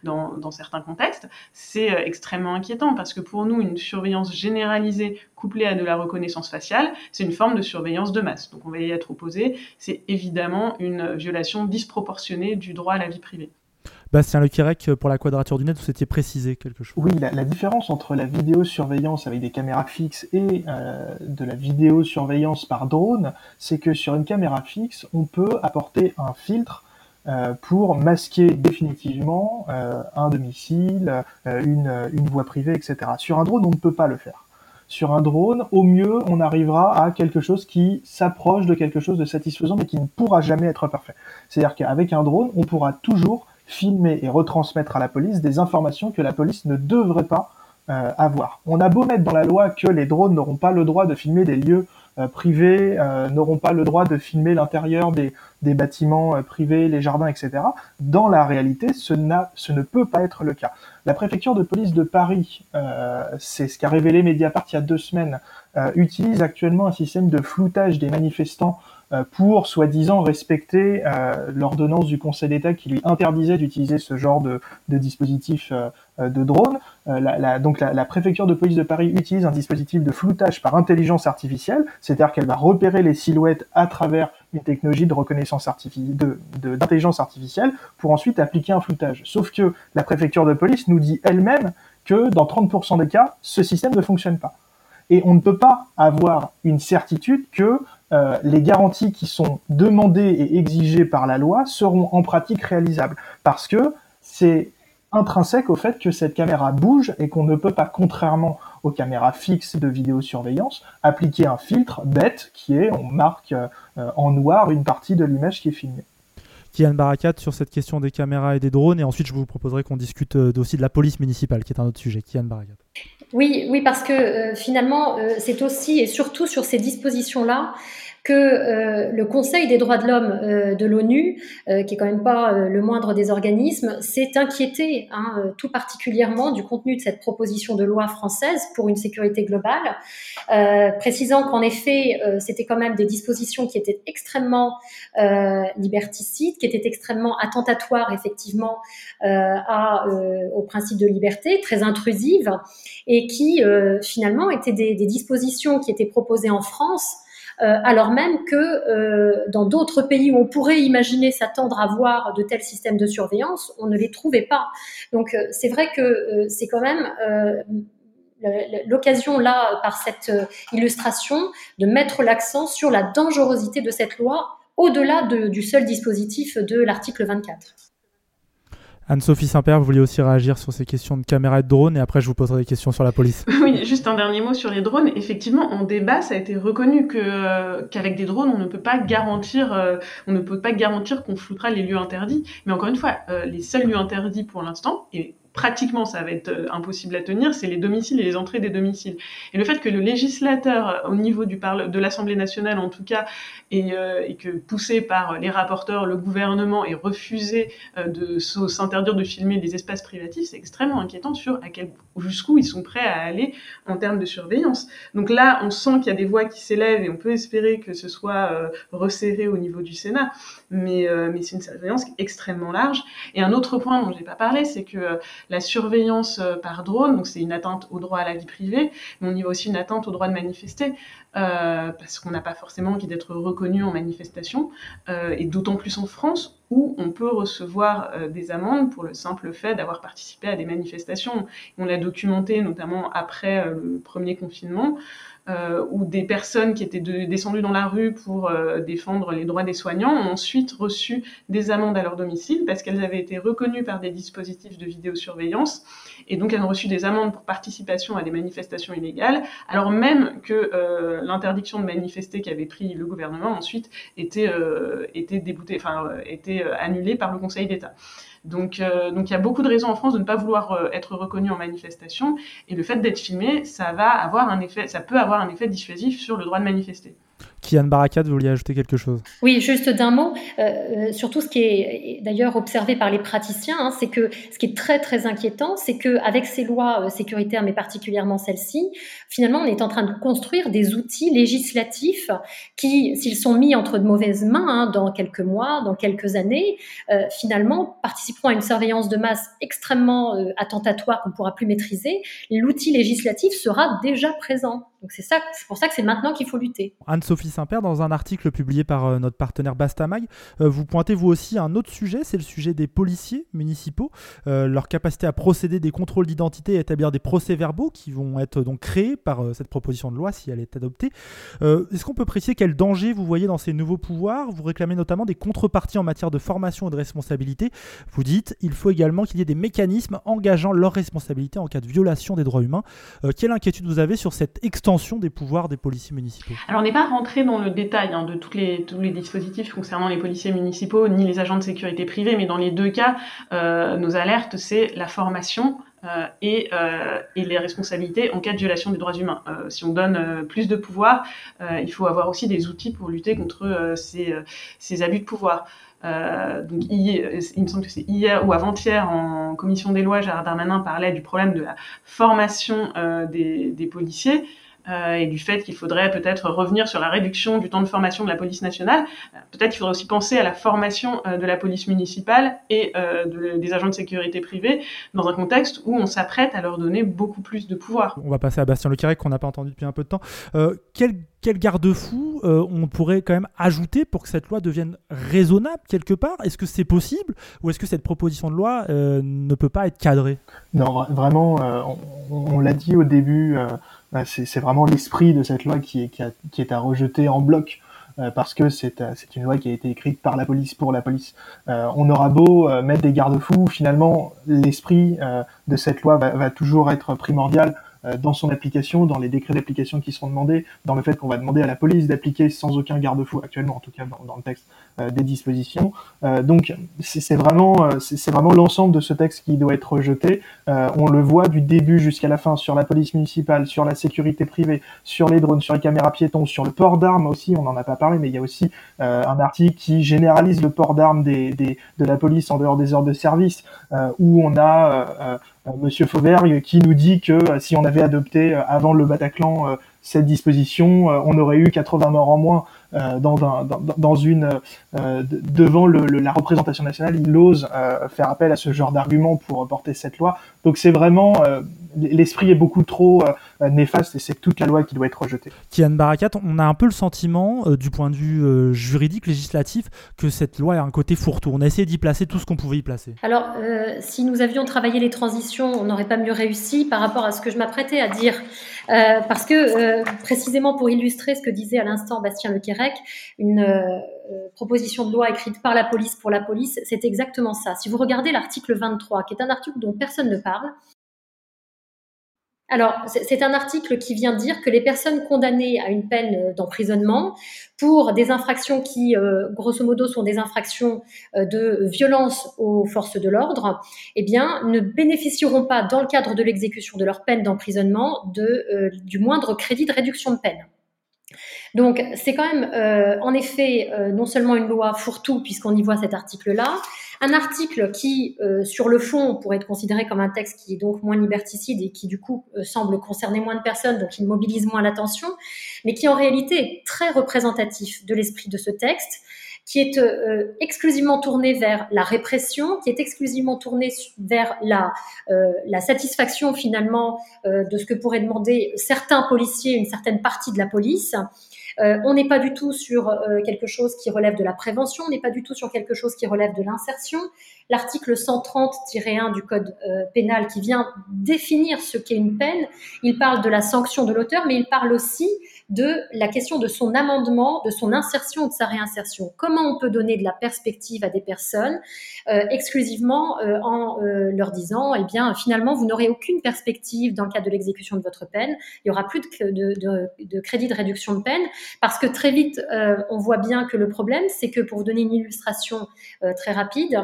dans, dans certains contextes, c'est extrêmement inquiétant parce que pour nous, une surveillance généralisée couplée à de la reconnaissance faciale, c'est une forme de surveillance de masse. Donc on va y être opposé. C'est évidemment une violation disproportionnée du droit à la vie privée. Bastien Lequirec, pour la quadrature du net, vous étiez précisé quelque chose? Oui, la, différence entre la vidéosurveillance avec des caméras fixes et euh, de la vidéosurveillance par drone, c'est que sur une caméra fixe, on peut apporter un filtre euh, pour masquer définitivement euh, un domicile, une, une voie privée, etc. Sur un drone, on ne peut pas le faire sur un drone, au mieux, on arrivera à quelque chose qui s'approche de quelque chose de satisfaisant, mais qui ne pourra jamais être parfait. C'est-à-dire qu'avec un drone, on pourra toujours filmer et retransmettre à la police des informations que la police ne devrait pas euh. On a beau mettre dans la loi que les drones n'auront pas le droit de filmer des lieux euh, privés, euh, n'auront pas le droit de filmer l'intérieur des, des bâtiments privés, les jardins, etc. Dans la réalité, ce, ce ne peut pas être le cas. La préfecture de police de Paris, c'est ce qu'a révélé Mediapart il y a deux semaines, utilise actuellement un système de floutage des manifestants pour soi-disant respecter l'ordonnance du Conseil d'État qui lui interdisait d'utiliser ce genre de, dispositif de drone. donc la, préfecture de police de Paris utilise un dispositif de floutage par intelligence artificielle, c'est-à-dire qu'elle va repérer les silhouettes à travers une technologie de reconnaissance artificielle, d'intelligence artificielle, pour ensuite appliquer un floutage. Sauf que la préfecture de police nous dit elle-même que dans 30% des cas, ce système ne fonctionne pas. Et on ne peut pas avoir une certitude que euh, les garanties qui sont demandées et exigées par la loi seront en pratique réalisables. Parce que c'est intrinsèque au fait que cette caméra bouge et qu'on ne peut pas, contrairement aux caméras fixes de vidéosurveillance, appliquer un filtre bête qui est on marque euh, en noir une partie de l'image qui est filmée. Kian Barakat sur cette question des caméras et des drones, et ensuite je vous proposerai qu'on discute euh, aussi de la police municipale, qui est un autre sujet. Kian Barakat. Oui, oui, parce que finalement, c'est aussi et surtout sur ces dispositions-là que euh, le Conseil des droits de l'homme euh, de l'ONU, euh, qui est quand même pas le moindre des organismes, s'est inquiété hein, tout particulièrement du contenu de cette proposition de loi française pour une sécurité globale, précisant qu'en effet, c'était quand même des dispositions qui étaient extrêmement liberticides, qui étaient extrêmement attentatoires effectivement à, au principe de liberté, très intrusives, et qui finalement étaient des, dispositions qui étaient proposées en France euh, alors même que euh, dans d'autres pays où on pourrait imaginer s'attendre à voir de tels systèmes de surveillance, on ne les trouvait pas. Donc euh, c'est vrai que c'est quand même l'occasion là, par cette illustration, de mettre l'accent sur la dangerosité de cette loi au-delà du seul dispositif de l'article 24. Anne-Sophie Saint-Père, vous vouliez aussi réagir sur ces questions de caméras et de drones, et après je vous poserai des questions sur la police. Oui, juste un dernier mot sur les drones. Effectivement, en débat, ça a été reconnu que euh, qu'avec des drones, on ne peut pas garantir, euh, on ne peut pas garantir qu'on floutera les lieux interdits. Mais encore une fois, euh, les seuls lieux interdits pour l'instant, pratiquement ça va être impossible à tenir, c'est les domiciles et les entrées des domiciles. Et le fait que le législateur, au niveau du parle de l'Assemblée nationale en tout cas, euh, et, que poussé par les rapporteurs, le gouvernement ait refusé euh, de s'interdire de filmer des espaces privatifs, c'est extrêmement inquiétant sur jusqu'où ils sont prêts à aller en termes de surveillance. Donc là, on sent qu'il y a des voix qui s'élèvent et on peut espérer que ce soit euh, resserré au niveau du Sénat, mais, mais c'est une surveillance extrêmement large. Et un autre point dont j'ai pas parlé, c'est que la surveillance par drone, donc c'est une atteinte au droit à la vie privée, mais on y voit aussi une atteinte au droit de manifester. Euh, parce qu'on n'a pas forcément envie d'être reconnu en manifestation, euh, et d'autant plus en France où on peut recevoir euh, des amendes pour le simple fait d'avoir participé à des manifestations. On l'a documenté notamment après le premier confinement. Euh, où des personnes qui étaient descendues dans la rue pour euh, défendre les droits des soignants ont ensuite reçu des amendes à leur domicile parce qu'elles avaient été reconnues par des dispositifs de vidéosurveillance et donc elles ont reçu des amendes pour participation à des manifestations illégales, alors même que euh, l'interdiction de manifester qu'avait pris le gouvernement ensuite était, était déboutée, enfin était annulée par le Conseil d'État. Donc, euh, donc il y a beaucoup de raisons en France de ne pas vouloir euh, être reconnu en manifestation, et le fait d'être filmé, ça va avoir un effet, ça peut avoir un effet dissuasif sur le droit de manifester. Kian Barakat, vous vouliez ajouter quelque chose? Oui, juste d'un mot. Euh, surtout, ce qui est d'ailleurs observé par les praticiens, hein, c'est que ce qui est très très inquiétant, c'est qu'avec ces lois euh, sécuritaires, mais particulièrement celle-ci, finalement, on est en train de construire des outils législatifs qui, s'ils sont mis entre de mauvaises mains hein, dans quelques mois, dans quelques années, euh, finalement, participeront à une surveillance de masse extrêmement euh, attentatoire qu'on ne pourra plus maîtriser. L'outil législatif sera déjà présent. Donc c'est ça, c'est pour ça que c'est maintenant qu'il faut lutter. Anne-Sophie Saint-Père, dans un article publié par euh, notre partenaire Bastamag, euh, vous pointez vous aussi un autre sujet, c'est le sujet des policiers municipaux, euh, leur capacité à procéder des contrôles d'identité et établir des procès-verbaux qui vont être donc créés par cette proposition de loi si elle est adoptée. Est-ce qu'on peut préciser quel danger vous voyez dans ces nouveaux pouvoirs? Vous réclamez notamment des contreparties en matière de formation et de responsabilité. Vous dites il faut également qu'il y ait des mécanismes engageant leur responsabilité en cas de violation des droits humains. quelle inquiétude vous avez sur cette extension des pouvoirs des policiers municipaux? Alors on n'est pas rentré dans le détail hein, de tous les, tous les dispositifs concernant les policiers municipaux ni les agents de sécurité privée, mais dans les deux cas, euh, nos alertes, c'est la formation euh, et, euh, et, les responsabilités en cas de violation des droits humains. Si on donne plus de pouvoir, il faut avoir aussi des outils pour lutter contre ces, ces, abus de pouvoir. donc, il me semble que c'est hier ou avant-hier en commission des lois, Gérard Darmanin parlait du problème de la formation des policiers. Euh, et du fait qu'il faudrait peut-être revenir sur la réduction du temps de formation de la police nationale. Euh, peut-être qu'il faudrait aussi penser à la formation euh, de la police municipale et des agents de sécurité privés dans un contexte où on s'apprête à leur donner beaucoup plus de pouvoir. On va passer à Bastien Le qu'on n'a pas entendu depuis un peu de temps. quel, quel garde-fou on pourrait quand même ajouter pour que cette loi devienne raisonnable quelque part? Est-ce que c'est possible ou est-ce que cette proposition de loi ne peut pas être cadrée? Non, vraiment, on, on l'a dit au début bah, c'est vraiment l'esprit de cette loi qui est, qui, est à rejeter en bloc euh, parce que c'est euh, une loi qui a été écrite par la police pour la police. Euh, on aura beau mettre des garde-fous, finalement l'esprit de cette loi va, va, toujours être primordial euh, dans son application, dans les décrets d'application qui seront demandés, dans le fait qu'on va demander à la police d'appliquer sans aucun garde-fou actuellement, en tout cas dans, le texte, euh, des dispositions. Euh, donc c'est vraiment, euh, c'est vraiment l'ensemble de ce texte qui doit être rejeté. Euh, on le voit du début jusqu'à la fin sur la police municipale, sur la sécurité privée, sur les drones, sur les caméras piétons, sur le port d'armes aussi. On n'en a pas parlé, mais il y a aussi un article qui généralise le port d'armes des, des, de la police en dehors des heures de service, où on a Monsieur Fauvergue qui nous dit que si on avait adopté avant le Bataclan cette disposition, on aurait eu 80 morts en moins. Euh, dans, dans, dans, une euh, devant le, le, la représentation nationale, il ose euh, faire appel à ce genre d'argument pour porter cette loi. Donc c'est vraiment l'esprit est beaucoup trop néfaste et c'est toute la loi qui doit être rejetée. Kian Barakat, on a un peu le sentiment, du point de vue juridique, législatif, que cette loi a un côté fourre-tout. On a essayé d'y placer tout ce qu'on pouvait y placer. Alors, si nous avions travaillé les transitions, on n'aurait pas mieux réussi par rapport à ce que je m'apprêtais à dire. parce que, précisément pour illustrer ce que disait à l'instant Bastien Lequerec, une euh, proposition de loi écrite par la police pour la police, c'est exactement ça. Si vous regardez l'article 23, qui est un article dont personne ne parle, alors, c'est un article qui vient dire que les personnes condamnées à une peine d'emprisonnement pour des infractions qui, euh, grosso modo, sont des infractions euh, de violence aux forces de l'ordre, eh bien, ne bénéficieront pas, dans le cadre de l'exécution de leur peine d'emprisonnement, de, euh, du moindre crédit de réduction de peine. Donc c'est quand même euh, en effet euh, non seulement une loi fourre-tout puisqu'on y voit cet article-là, un article qui euh, sur le fond pourrait être considéré comme un texte qui est donc moins liberticide et qui du coup euh, semble concerner moins de personnes, donc il mobilise moins l'attention, mais qui en réalité est très représentatif de l'esprit de ce texte qui est euh, exclusivement tourné vers la répression, qui est exclusivement tourné vers la, euh, la satisfaction finalement euh, de ce que pourraient demander certains policiers, une certaine partie de la police. Euh, on n'est pas du tout sur euh, quelque chose qui relève de la prévention, on n'est pas du tout sur quelque chose qui relève de l'insertion. L'article 130-1 du Code euh, pénal qui vient définir ce qu'est une peine, il parle de la sanction de l'auteur, mais il parle aussi de la question de son amendement, de son insertion, de sa réinsertion. Comment on peut donner de la perspective à des personnes euh, exclusivement euh, en euh, leur disant, eh bien, finalement, vous n'aurez aucune perspective dans le cadre de l'exécution de votre peine. Il y aura plus de, de, crédit de réduction de peine parce que très vite, on voit bien que le problème, c'est que pour vous donner une illustration très rapide,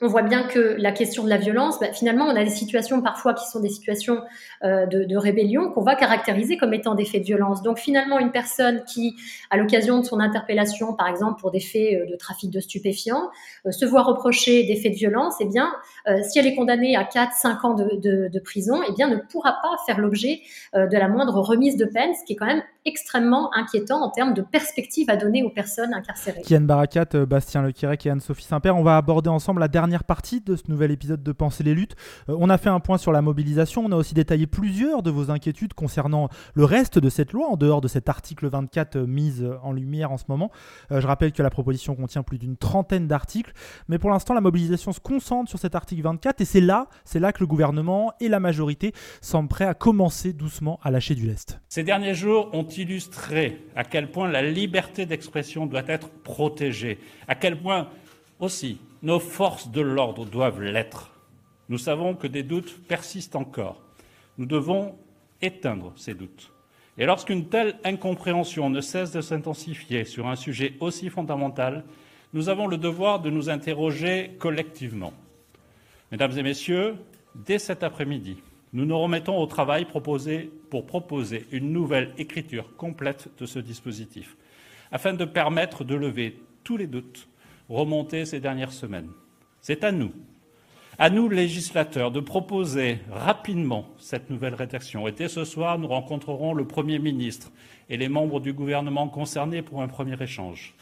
on voit bien que la question de la violence, bah, finalement, on a des situations parfois qui sont des situations euh, de, rébellion qu'on va caractériser comme étant des faits de violence. Donc finalement, une personne qui, à l'occasion de son interpellation, par exemple pour des faits euh, de trafic de stupéfiants, euh, se voit reprocher des faits de violence, eh bien, si elle est condamnée à 4-5 ans de, prison, eh bien, ne pourra pas faire l'objet de la moindre remise de peine, ce qui est quand même extrêmement inquiétant en termes de perspective à donner aux personnes incarcérées. Kian Barakat, Bastien Lequirec et Anne-Sophie Saint-Père, on va aborder ensemble la dernière partie de ce nouvel épisode de Penser les luttes. Euh, on a fait un point sur la mobilisation, on a aussi détaillé plusieurs de vos inquiétudes concernant le reste de cette loi, en dehors de cet article 24 euh, mise en lumière en ce moment. Euh, je rappelle que la proposition contient plus d'une trentaine d'articles, mais pour l'instant la mobilisation se concentre sur cet article 24 et c'est là, c'est là que le gouvernement et la majorité semblent prêts à commencer doucement à lâcher du lest. Ces derniers jours ont illustré à quel point la liberté d'expression doit être protégée, à quel point aussi nos forces de l'ordre doivent l'être. Nous savons que des doutes persistent encore. Nous devons éteindre ces doutes. Et lorsqu'une telle incompréhension ne cesse de s'intensifier sur un sujet aussi fondamental, nous avons le devoir de nous interroger collectivement. Mesdames et Messieurs, dès cet après-midi, nous nous remettons au travail proposé pour proposer une nouvelle écriture complète de ce dispositif, afin de permettre de lever tous les doutes remontés ces dernières semaines. C'est à nous, à nous législateurs, de proposer rapidement cette nouvelle rédaction. Et dès ce soir, nous rencontrerons le Premier ministre et les membres du gouvernement concernés pour un premier échange.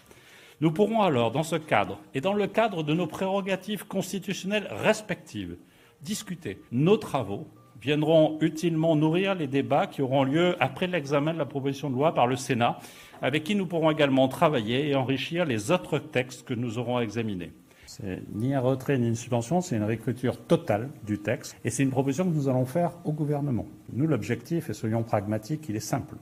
Nous pourrons alors, dans ce cadre et dans le cadre de nos prérogatives constitutionnelles respectives, discuter. Nos travaux viendront utilement nourrir les débats qui auront lieu après l'examen de la proposition de loi par le Sénat, avec qui nous pourrons également travailler et enrichir les autres textes que nous aurons à examiner. C'est ni un retrait ni une subvention, c'est une réécriture totale du texte et c'est une proposition que nous allons faire au gouvernement. Nous, l'objectif, et soyons pragmatiques, il est simple.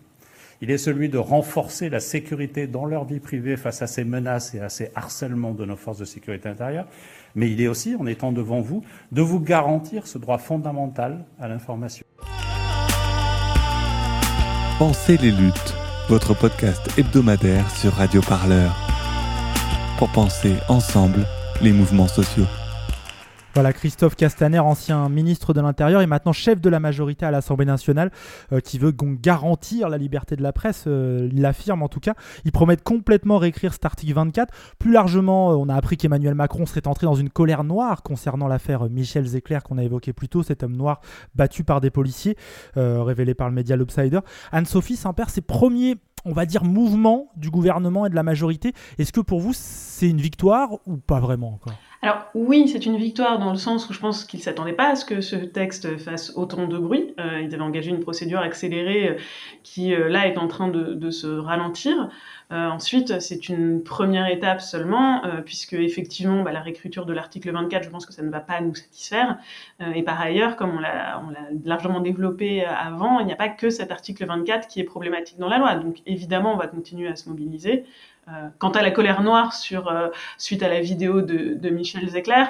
Il est celui de renforcer la sécurité dans leur vie privée face à ces menaces et à ces harcèlements de nos forces de sécurité intérieure, mais il est aussi, en étant devant vous, de vous garantir ce droit fondamental à l'information. Pensez les luttes, votre podcast hebdomadaire sur Radio Parleur. Pour penser ensemble les mouvements sociaux. Voilà, Christophe Castaner, ancien ministre de l'Intérieur et maintenant chef de la majorité à l'Assemblée nationale, euh, qui veut garantir la liberté de la presse. euh, il l'affirme en tout cas. Il promet de complètement réécrire cet article 24. Plus largement, euh, on a appris qu'Emmanuel Macron serait entré dans une colère noire concernant l'affaire Michel Zecler qu'on a évoqué plus tôt, cet homme noir battu par des policiers, euh, révélé par le média L'Obsider. Anne-Sophie Saint-Père, ses premiers on va dire, mouvements du gouvernement et de la majorité. Est-ce que pour vous, c'est une victoire ou pas vraiment encore? Alors oui, c'est une victoire dans le sens où je pense qu'ils ne s'attendaient pas à ce que ce texte fasse autant de bruit. Euh, ils avaient engagé une procédure accélérée euh, qui, euh, là, est en train de, se ralentir. Euh, ensuite, c'est une première étape seulement, puisque effectivement, bah, la réécriture de l'article 24, je pense que ça ne va pas nous satisfaire. Et par ailleurs, comme on l'a largement développé avant, il n'y a pas que cet article 24 qui est problématique dans la loi. Donc évidemment, on va continuer à se mobiliser. Euh, quant à la colère noire sur euh, suite à la vidéo de, de Michel Zecler,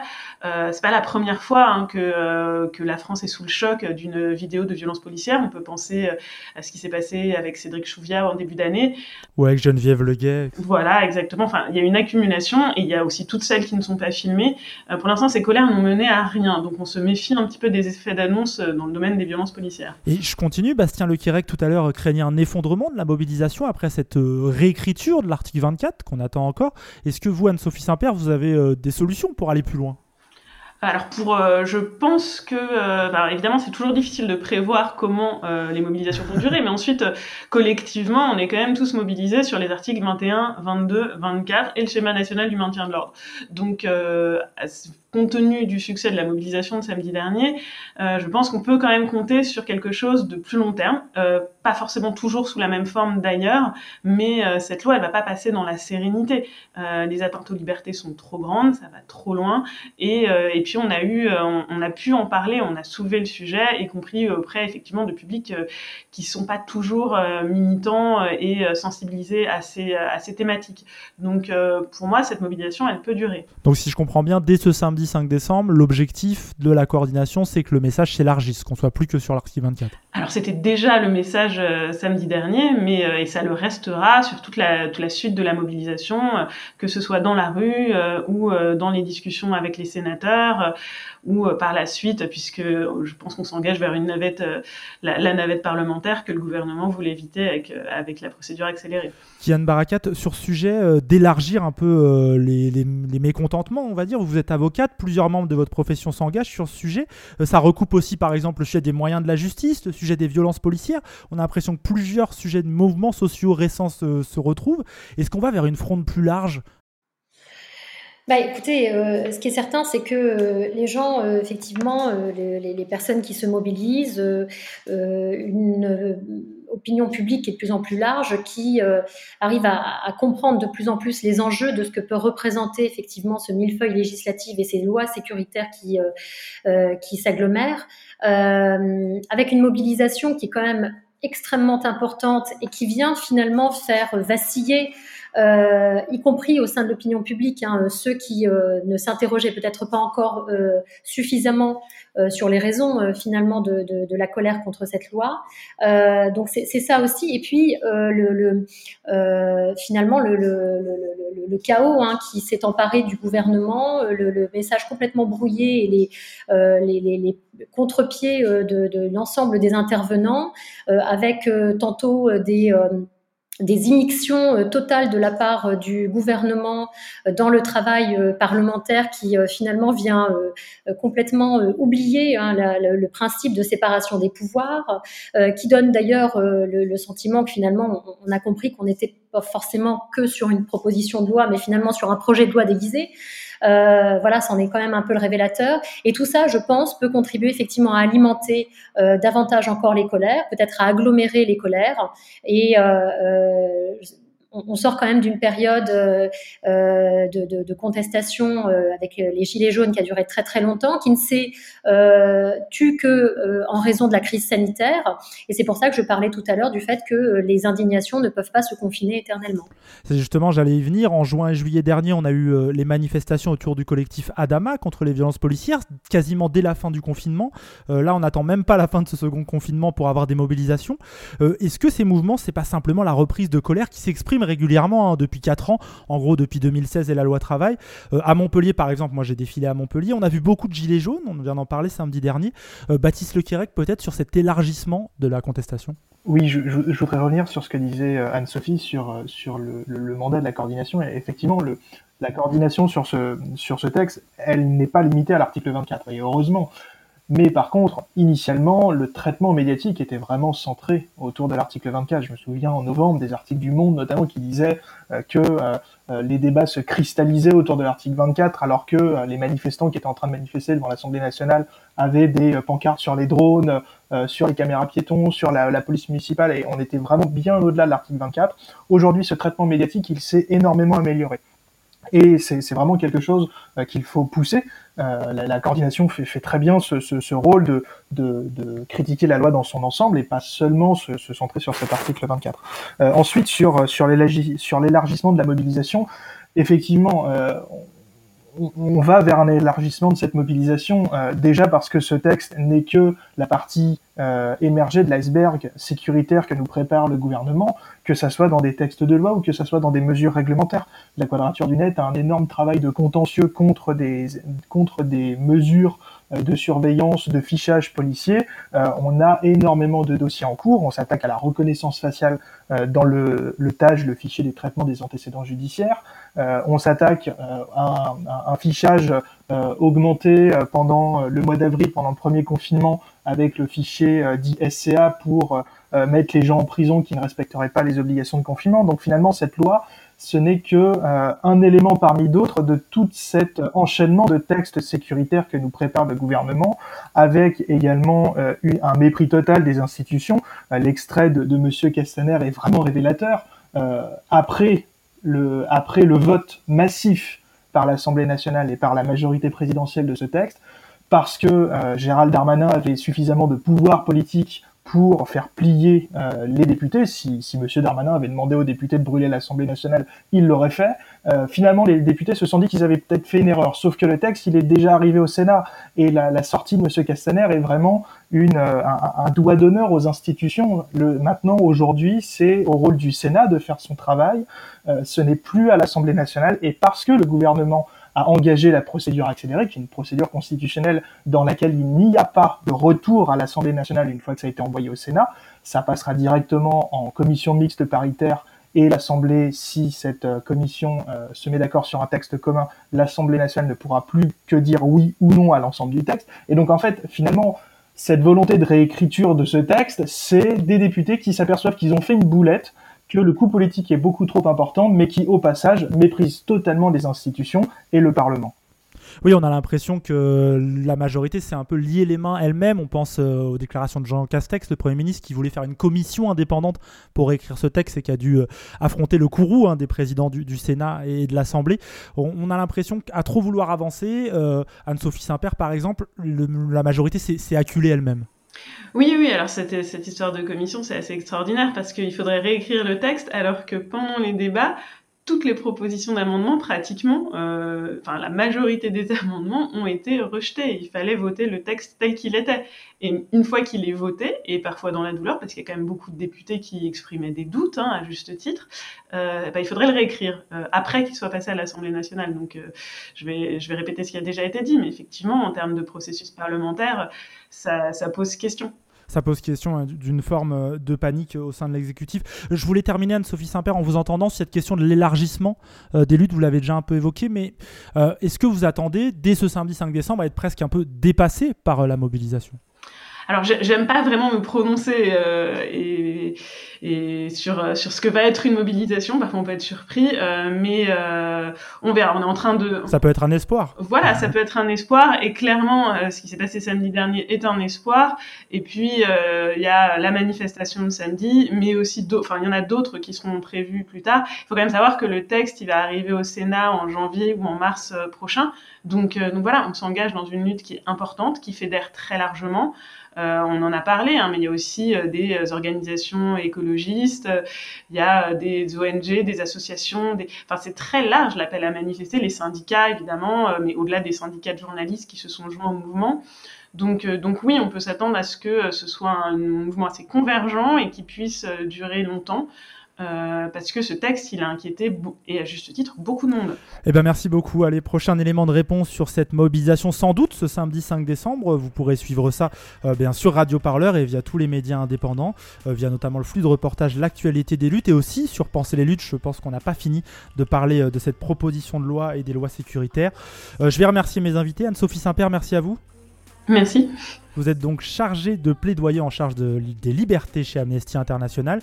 euh, c'est pas la première fois hein, que euh, que la France est sous le choc d'une vidéo de violence policière. On peut penser à ce qui s'est passé avec Cédric Chouviat en début d'année. Ou avec Geneviève Leguet Voilà, exactement. Enfin, il y a une accumulation et il y a aussi toutes celles qui ne sont pas filmées. Pour l'instant, ces colères n'ont mené à rien. Donc, on se méfie un petit peu des effets d'annonce dans le domaine des violences policières. Et je continue, Bastien Lequirec tout à l'heure craignait un effondrement de la mobilisation après cette réécriture de l'article 24 qu'on attend encore. Est-ce que vous, Anne-Sophie Saint-Père, vous avez euh, des solutions pour aller plus loin? Alors pour, euh, je pense que, euh, évidemment, c'est toujours difficile de prévoir comment les mobilisations vont durer, mais ensuite, collectivement, on est quand même tous mobilisés sur les articles 21, 22, 24 et le schéma national du maintien de l'ordre. Donc, compte tenu du succès de la mobilisation de samedi dernier, euh, je pense qu'on peut quand même compter sur quelque chose de plus long terme, euh, pas forcément toujours sous la même forme d'ailleurs, mais euh, cette loi, elle va pas passer dans la sérénité. Les atteintes aux libertés sont trop grandes, ça va trop loin, et, et puis on a eu, on, a pu en parler, on a soulevé le sujet, y compris auprès effectivement de publics qui sont pas toujours militants et sensibilisés à ces, à ces thématiques. Donc pour moi, cette mobilisation, elle peut durer. Donc si je comprends bien, dès ce samedi 5 décembre, l'objectif de la coordination, c'est que le message s'élargisse, qu'on soit plus que sur l'article 24. Alors c'était déjà le message euh, samedi dernier, mais euh, et ça le restera sur toute la, toute la suite de la mobilisation, euh, que ce soit dans la rue ou dans les discussions avec les sénateurs ou par la suite, puisque je pense qu'on s'engage vers une navette, la, la navette parlementaire que le gouvernement voulait éviter avec, avec la procédure accélérée. Kian Barakat, sur ce sujet d'élargir un peu les, les- les mécontentements, on va dire, vous êtes avocate, plusieurs membres de votre profession s'engagent sur ce sujet. Euh, ça recoupe aussi, par exemple, le sujet des moyens de la justice, le sujet des violences policières. On a l'impression que plusieurs sujets de mouvements sociaux récents se, se retrouvent. Est-ce qu'on va vers une fronde plus large Bah, écoutez, euh, ce qui est certain, c'est que euh, les gens, euh, effectivement, euh, les, les- personnes qui se mobilisent, euh, euh, une opinion publique qui est de plus en plus large, qui arrive à, à comprendre de plus en plus les enjeux de ce que peut représenter effectivement ce millefeuille législatif et ces lois sécuritaires qui, qui s'agglomèrent, avec une mobilisation qui est quand même extrêmement importante et qui vient finalement faire vaciller euh, y compris au sein de l'opinion publique, hein, ceux qui euh, ne s'interrogeaient peut-être pas encore euh, suffisamment euh, sur les raisons euh, finalement de, de, de la colère contre cette loi. Euh, donc c'est ça aussi. Et puis euh, le, le, euh, finalement le, le, le, chaos hein, qui s'est emparé du gouvernement, euh, le, message complètement brouillé et les, euh, les, les, les contre-pieds euh, de, de l'ensemble des intervenants, euh, avec euh, tantôt euh, des euh, des immixtions euh, totales de la part euh, du gouvernement euh, dans le travail parlementaire qui finalement vient complètement oublier hein, le, principe de séparation des pouvoirs, qui donne d'ailleurs le, sentiment que finalement on a compris qu'on n'était pas forcément que sur une proposition de loi, mais finalement sur un projet de loi déguisé. Euh, voilà, c'en est quand même un peu le révélateur. Et tout ça, je pense, peut contribuer effectivement à alimenter euh, davantage encore les colères, peut-être à agglomérer les colères. Et on, sort quand même d'une période euh, euh, de, contestation euh, avec les Gilets jaunes qui a duré très très longtemps, qui ne s'est tu que en raison de la crise sanitaire. Et c'est pour ça que je parlais tout à l'heure du fait que les indignations ne peuvent pas se confiner éternellement. C'est justement, j'allais y venir. En juin et juillet dernier, on a eu les manifestations autour du collectif Adama contre les violences policières, quasiment dès la fin du confinement. là, on n'attend même pas la fin de ce second confinement pour avoir des mobilisations. Est-ce que ces mouvements, c'est pas simplement la reprise de colère qui s'exprime régulièrement hein, depuis 4 ans, en gros depuis 2016 et la loi travail. Euh, à Montpellier, par exemple, moi j'ai défilé à Montpellier, on a vu beaucoup de gilets jaunes, on vient d'en parler samedi dernier. Euh, Baptiste Lequerec, peut-être sur cet élargissement de la contestation? Oui, je, voudrais revenir sur ce que disait euh, Anne-Sophie sur, sur le, mandat de la coordination. Et effectivement, la coordination sur ce, sur ce texte, elle n'est pas limitée à l'article 24. Et heureusement, mais par contre, initialement, le traitement médiatique était vraiment centré autour de l'article 24. Je me souviens en novembre des articles du Monde notamment qui disaient euh, que euh, euh, les débats se cristallisaient autour de l'article 24 alors que les manifestants qui étaient en train de manifester devant l'Assemblée nationale avaient des pancartes sur les drones, sur les caméras piétons, sur la, la, police municipale et on était vraiment bien au-delà de l'article 24. Aujourd'hui, ce traitement médiatique, il s'est énormément amélioré. Et c'est vraiment quelque chose euh, qu'il faut pousser. Euh, la, coordination fait, très bien ce, rôle de, critiquer la loi dans son ensemble et pas seulement se, centrer sur cet article 24. Euh, ensuite, sur, sur l'élargissement de la mobilisation, effectivement, on va vers un élargissement de cette mobilisation, euh, déjà parce que ce texte n'est que la partie euh, émergée de l'iceberg sécuritaire que nous prépare le gouvernement, que ça soit dans des textes de loi ou que ça soit dans des mesures réglementaires. La Quadrature du Net a un énorme travail de contentieux contre des, contre des mesures de surveillance, de fichage policier. on a énormément de dossiers en cours. On s'attaque à la reconnaissance faciale dans le, le TAGE, le fichier des traitements des antécédents judiciaires. Euh, on s'attaque euh, à un, fichage euh, augmenté pendant le mois d'avril, pendant le premier confinement, avec le fichier dit SCA pour mettre les gens en prison qui ne respecteraient pas les obligations de confinement. Donc finalement, cette loi, ce n'est que un élément parmi d'autres de tout cet enchaînement de textes sécuritaires que nous prépare le gouvernement, avec également un mépris total des institutions. L'extrait de, de Monsieur Castaner est vraiment révélateur. après le, vote massif par l'Assemblée nationale et par la majorité présidentielle de ce texte, parce que euh, Gérald Darmanin avait suffisamment de pouvoir politique pour faire plier euh, les députés. Si, si M. Darmanin avait demandé aux députés de brûler l'Assemblée nationale, il l'aurait fait. Euh, finalement, les députés se sont dit qu'ils avaient peut-être fait une erreur. Sauf que le texte, il est déjà arrivé au Sénat. Et la, la sortie de M. Castaner est vraiment une, euh, un, un, doigt d'honneur aux institutions. Le, maintenant, aujourd'hui, c'est au rôle du Sénat de faire son travail. ce n'est plus à l'Assemblée nationale. Et parce que le gouvernement a engagé la procédure accélérée, qui est une procédure constitutionnelle dans laquelle il n'y a pas de retour à l'Assemblée nationale une fois que ça a été envoyé au Sénat. Ça passera directement en commission mixte paritaire et l'Assemblée, si cette euh, commission euh, se met d'accord sur un texte commun, l'Assemblée nationale ne pourra plus que dire oui ou non à l'ensemble du texte. Et donc en fait, finalement, cette volonté de réécriture de ce texte, c'est des députés qui s'aperçoivent qu'ils ont fait une boulette, que le coût politique est beaucoup trop important, mais qui, au passage, méprise totalement les institutions et le Parlement. Oui, on a l'impression que la majorité s'est un peu lié les mains elle-même. On pense euh, aux déclarations de Jean Castex, le Premier ministre, qui voulait faire une commission indépendante pour écrire ce texte et qui a dû euh, affronter le courroux hein, des présidents du, Sénat et de l'Assemblée. On, a l'impression qu'à trop vouloir avancer, euh, Anne-Sophie Saint-Père, par exemple, la majorité s'est acculée elle-même. Oui, oui, alors cette, cette histoire de commission, c'est assez extraordinaire parce qu'il faudrait réécrire le texte alors que pendant les débats, toutes les propositions d'amendement, pratiquement, euh, la majorité des amendements ont été rejetés. Il fallait voter le texte tel qu'il était. Et une fois qu'il est voté, et parfois dans la douleur, parce qu'il y a quand même beaucoup de députés qui exprimaient des doutes, hein, à juste titre, euh, bah, il faudrait le réécrire euh, après qu'il soit passé à l'Assemblée nationale. Donc euh, je, vais, je vais répéter ce qui a déjà été dit, mais effectivement, en termes de processus parlementaire, ça pose question ça pose question hein, d'une forme euh, de panique au sein de l'exécutif. Je voulais terminer, Anne-Sophie Saint-Père, en vous entendant sur cette question de l'élargissement euh, des luttes. Vous l'avez déjà un peu évoqué, mais euh, est-ce que vous attendez, dès ce samedi 5 décembre, à être presque un peu dépassé par la mobilisation? Alors j'aime pas vraiment me prononcer euh, et, et sur sur ce que va être une mobilisation. Parfois on peut être surpris, euh, mais euh, on verra. On est en train de. Ça peut être un espoir. Voilà, ça peut être un espoir et clairement ce qui s'est passé samedi dernier est un espoir. Et puis il y a la manifestation de samedi, mais aussi enfin il y en a d'autres qui seront prévus plus tard. Il faut quand même savoir que le texte il va arriver au Sénat en janvier ou en mars prochain. Donc, donc voilà, on s'engage dans une lutte qui est importante, qui fédère très largement. Euh, on en a parlé, hein, mais il y a aussi euh, des euh, organisations écologistes, il y a des ONG, des associations, enfin c'est très large l'appel à manifester, les syndicats évidemment, mais au-delà des syndicats de journalistes qui se sont joints au mouvement. Donc, donc oui, on peut s'attendre à ce que ce soit un mouvement assez convergent et qui puisse durer longtemps. Euh, parce que ce texte, il a inquiété, et à juste titre, beaucoup de monde. Eh ben merci beaucoup. Allez, prochain élément de réponse sur cette mobilisation, sans doute ce samedi 5 décembre. Vous pourrez suivre ça euh, bien sûr Radio Parleur et via tous les médias indépendants, euh, via notamment le flux de reportage L'actualité des luttes et aussi sur Penser les luttes. Je pense qu'on n'a pas fini de parler de cette proposition de loi et des lois sécuritaires. je vais remercier mes invités. Anne-Sophie Saint-Père, merci à vous. Merci. Vous êtes donc chargé de plaidoyer en charge de, des libertés chez Amnesty International.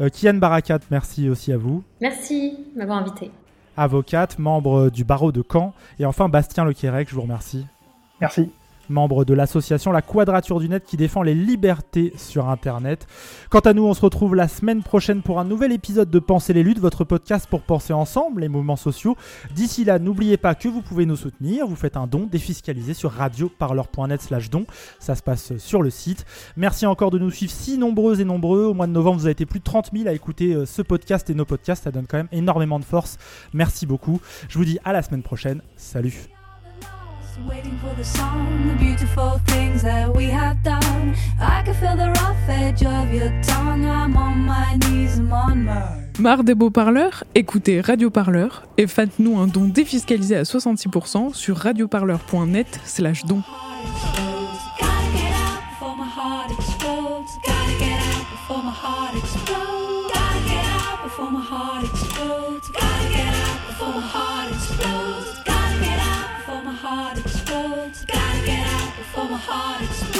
Euh, Kian Barakat, merci aussi à vous. Merci de m'avoir invité. Avocate, membre du barreau de Caen. Et enfin Bastien Lequerec, je vous remercie. Merci membre de l'association La Quadrature du Net qui défend les libertés sur Internet. Quant à nous, on se retrouve la semaine prochaine pour un nouvel épisode de Penser les luttes, votre podcast pour penser ensemble les mouvements sociaux. D'ici là, n'oubliez pas que vous pouvez nous soutenir. Vous faites un don défiscalisé sur radioparleur.net slash don. Ça se passe sur le site. Merci encore de nous suivre si nombreux et nombreux. Au mois de novembre, vous avez été plus de 30 000 à écouter euh, ce podcast et nos podcasts. Ça donne quand même énormément de force. Merci beaucoup. Je vous dis à la semaine prochaine. Salut. Waiting for the song, the beautiful things that we have done. I can feel the rough edge of your tongue. I'm on my knees, I'm on my. Marre des beaux parleurs Écoutez Radio Parleur et faites-nous un don défiscalisé à 66% sur radioparleur.net slash don. Gotta get out before my heart explodes. heart,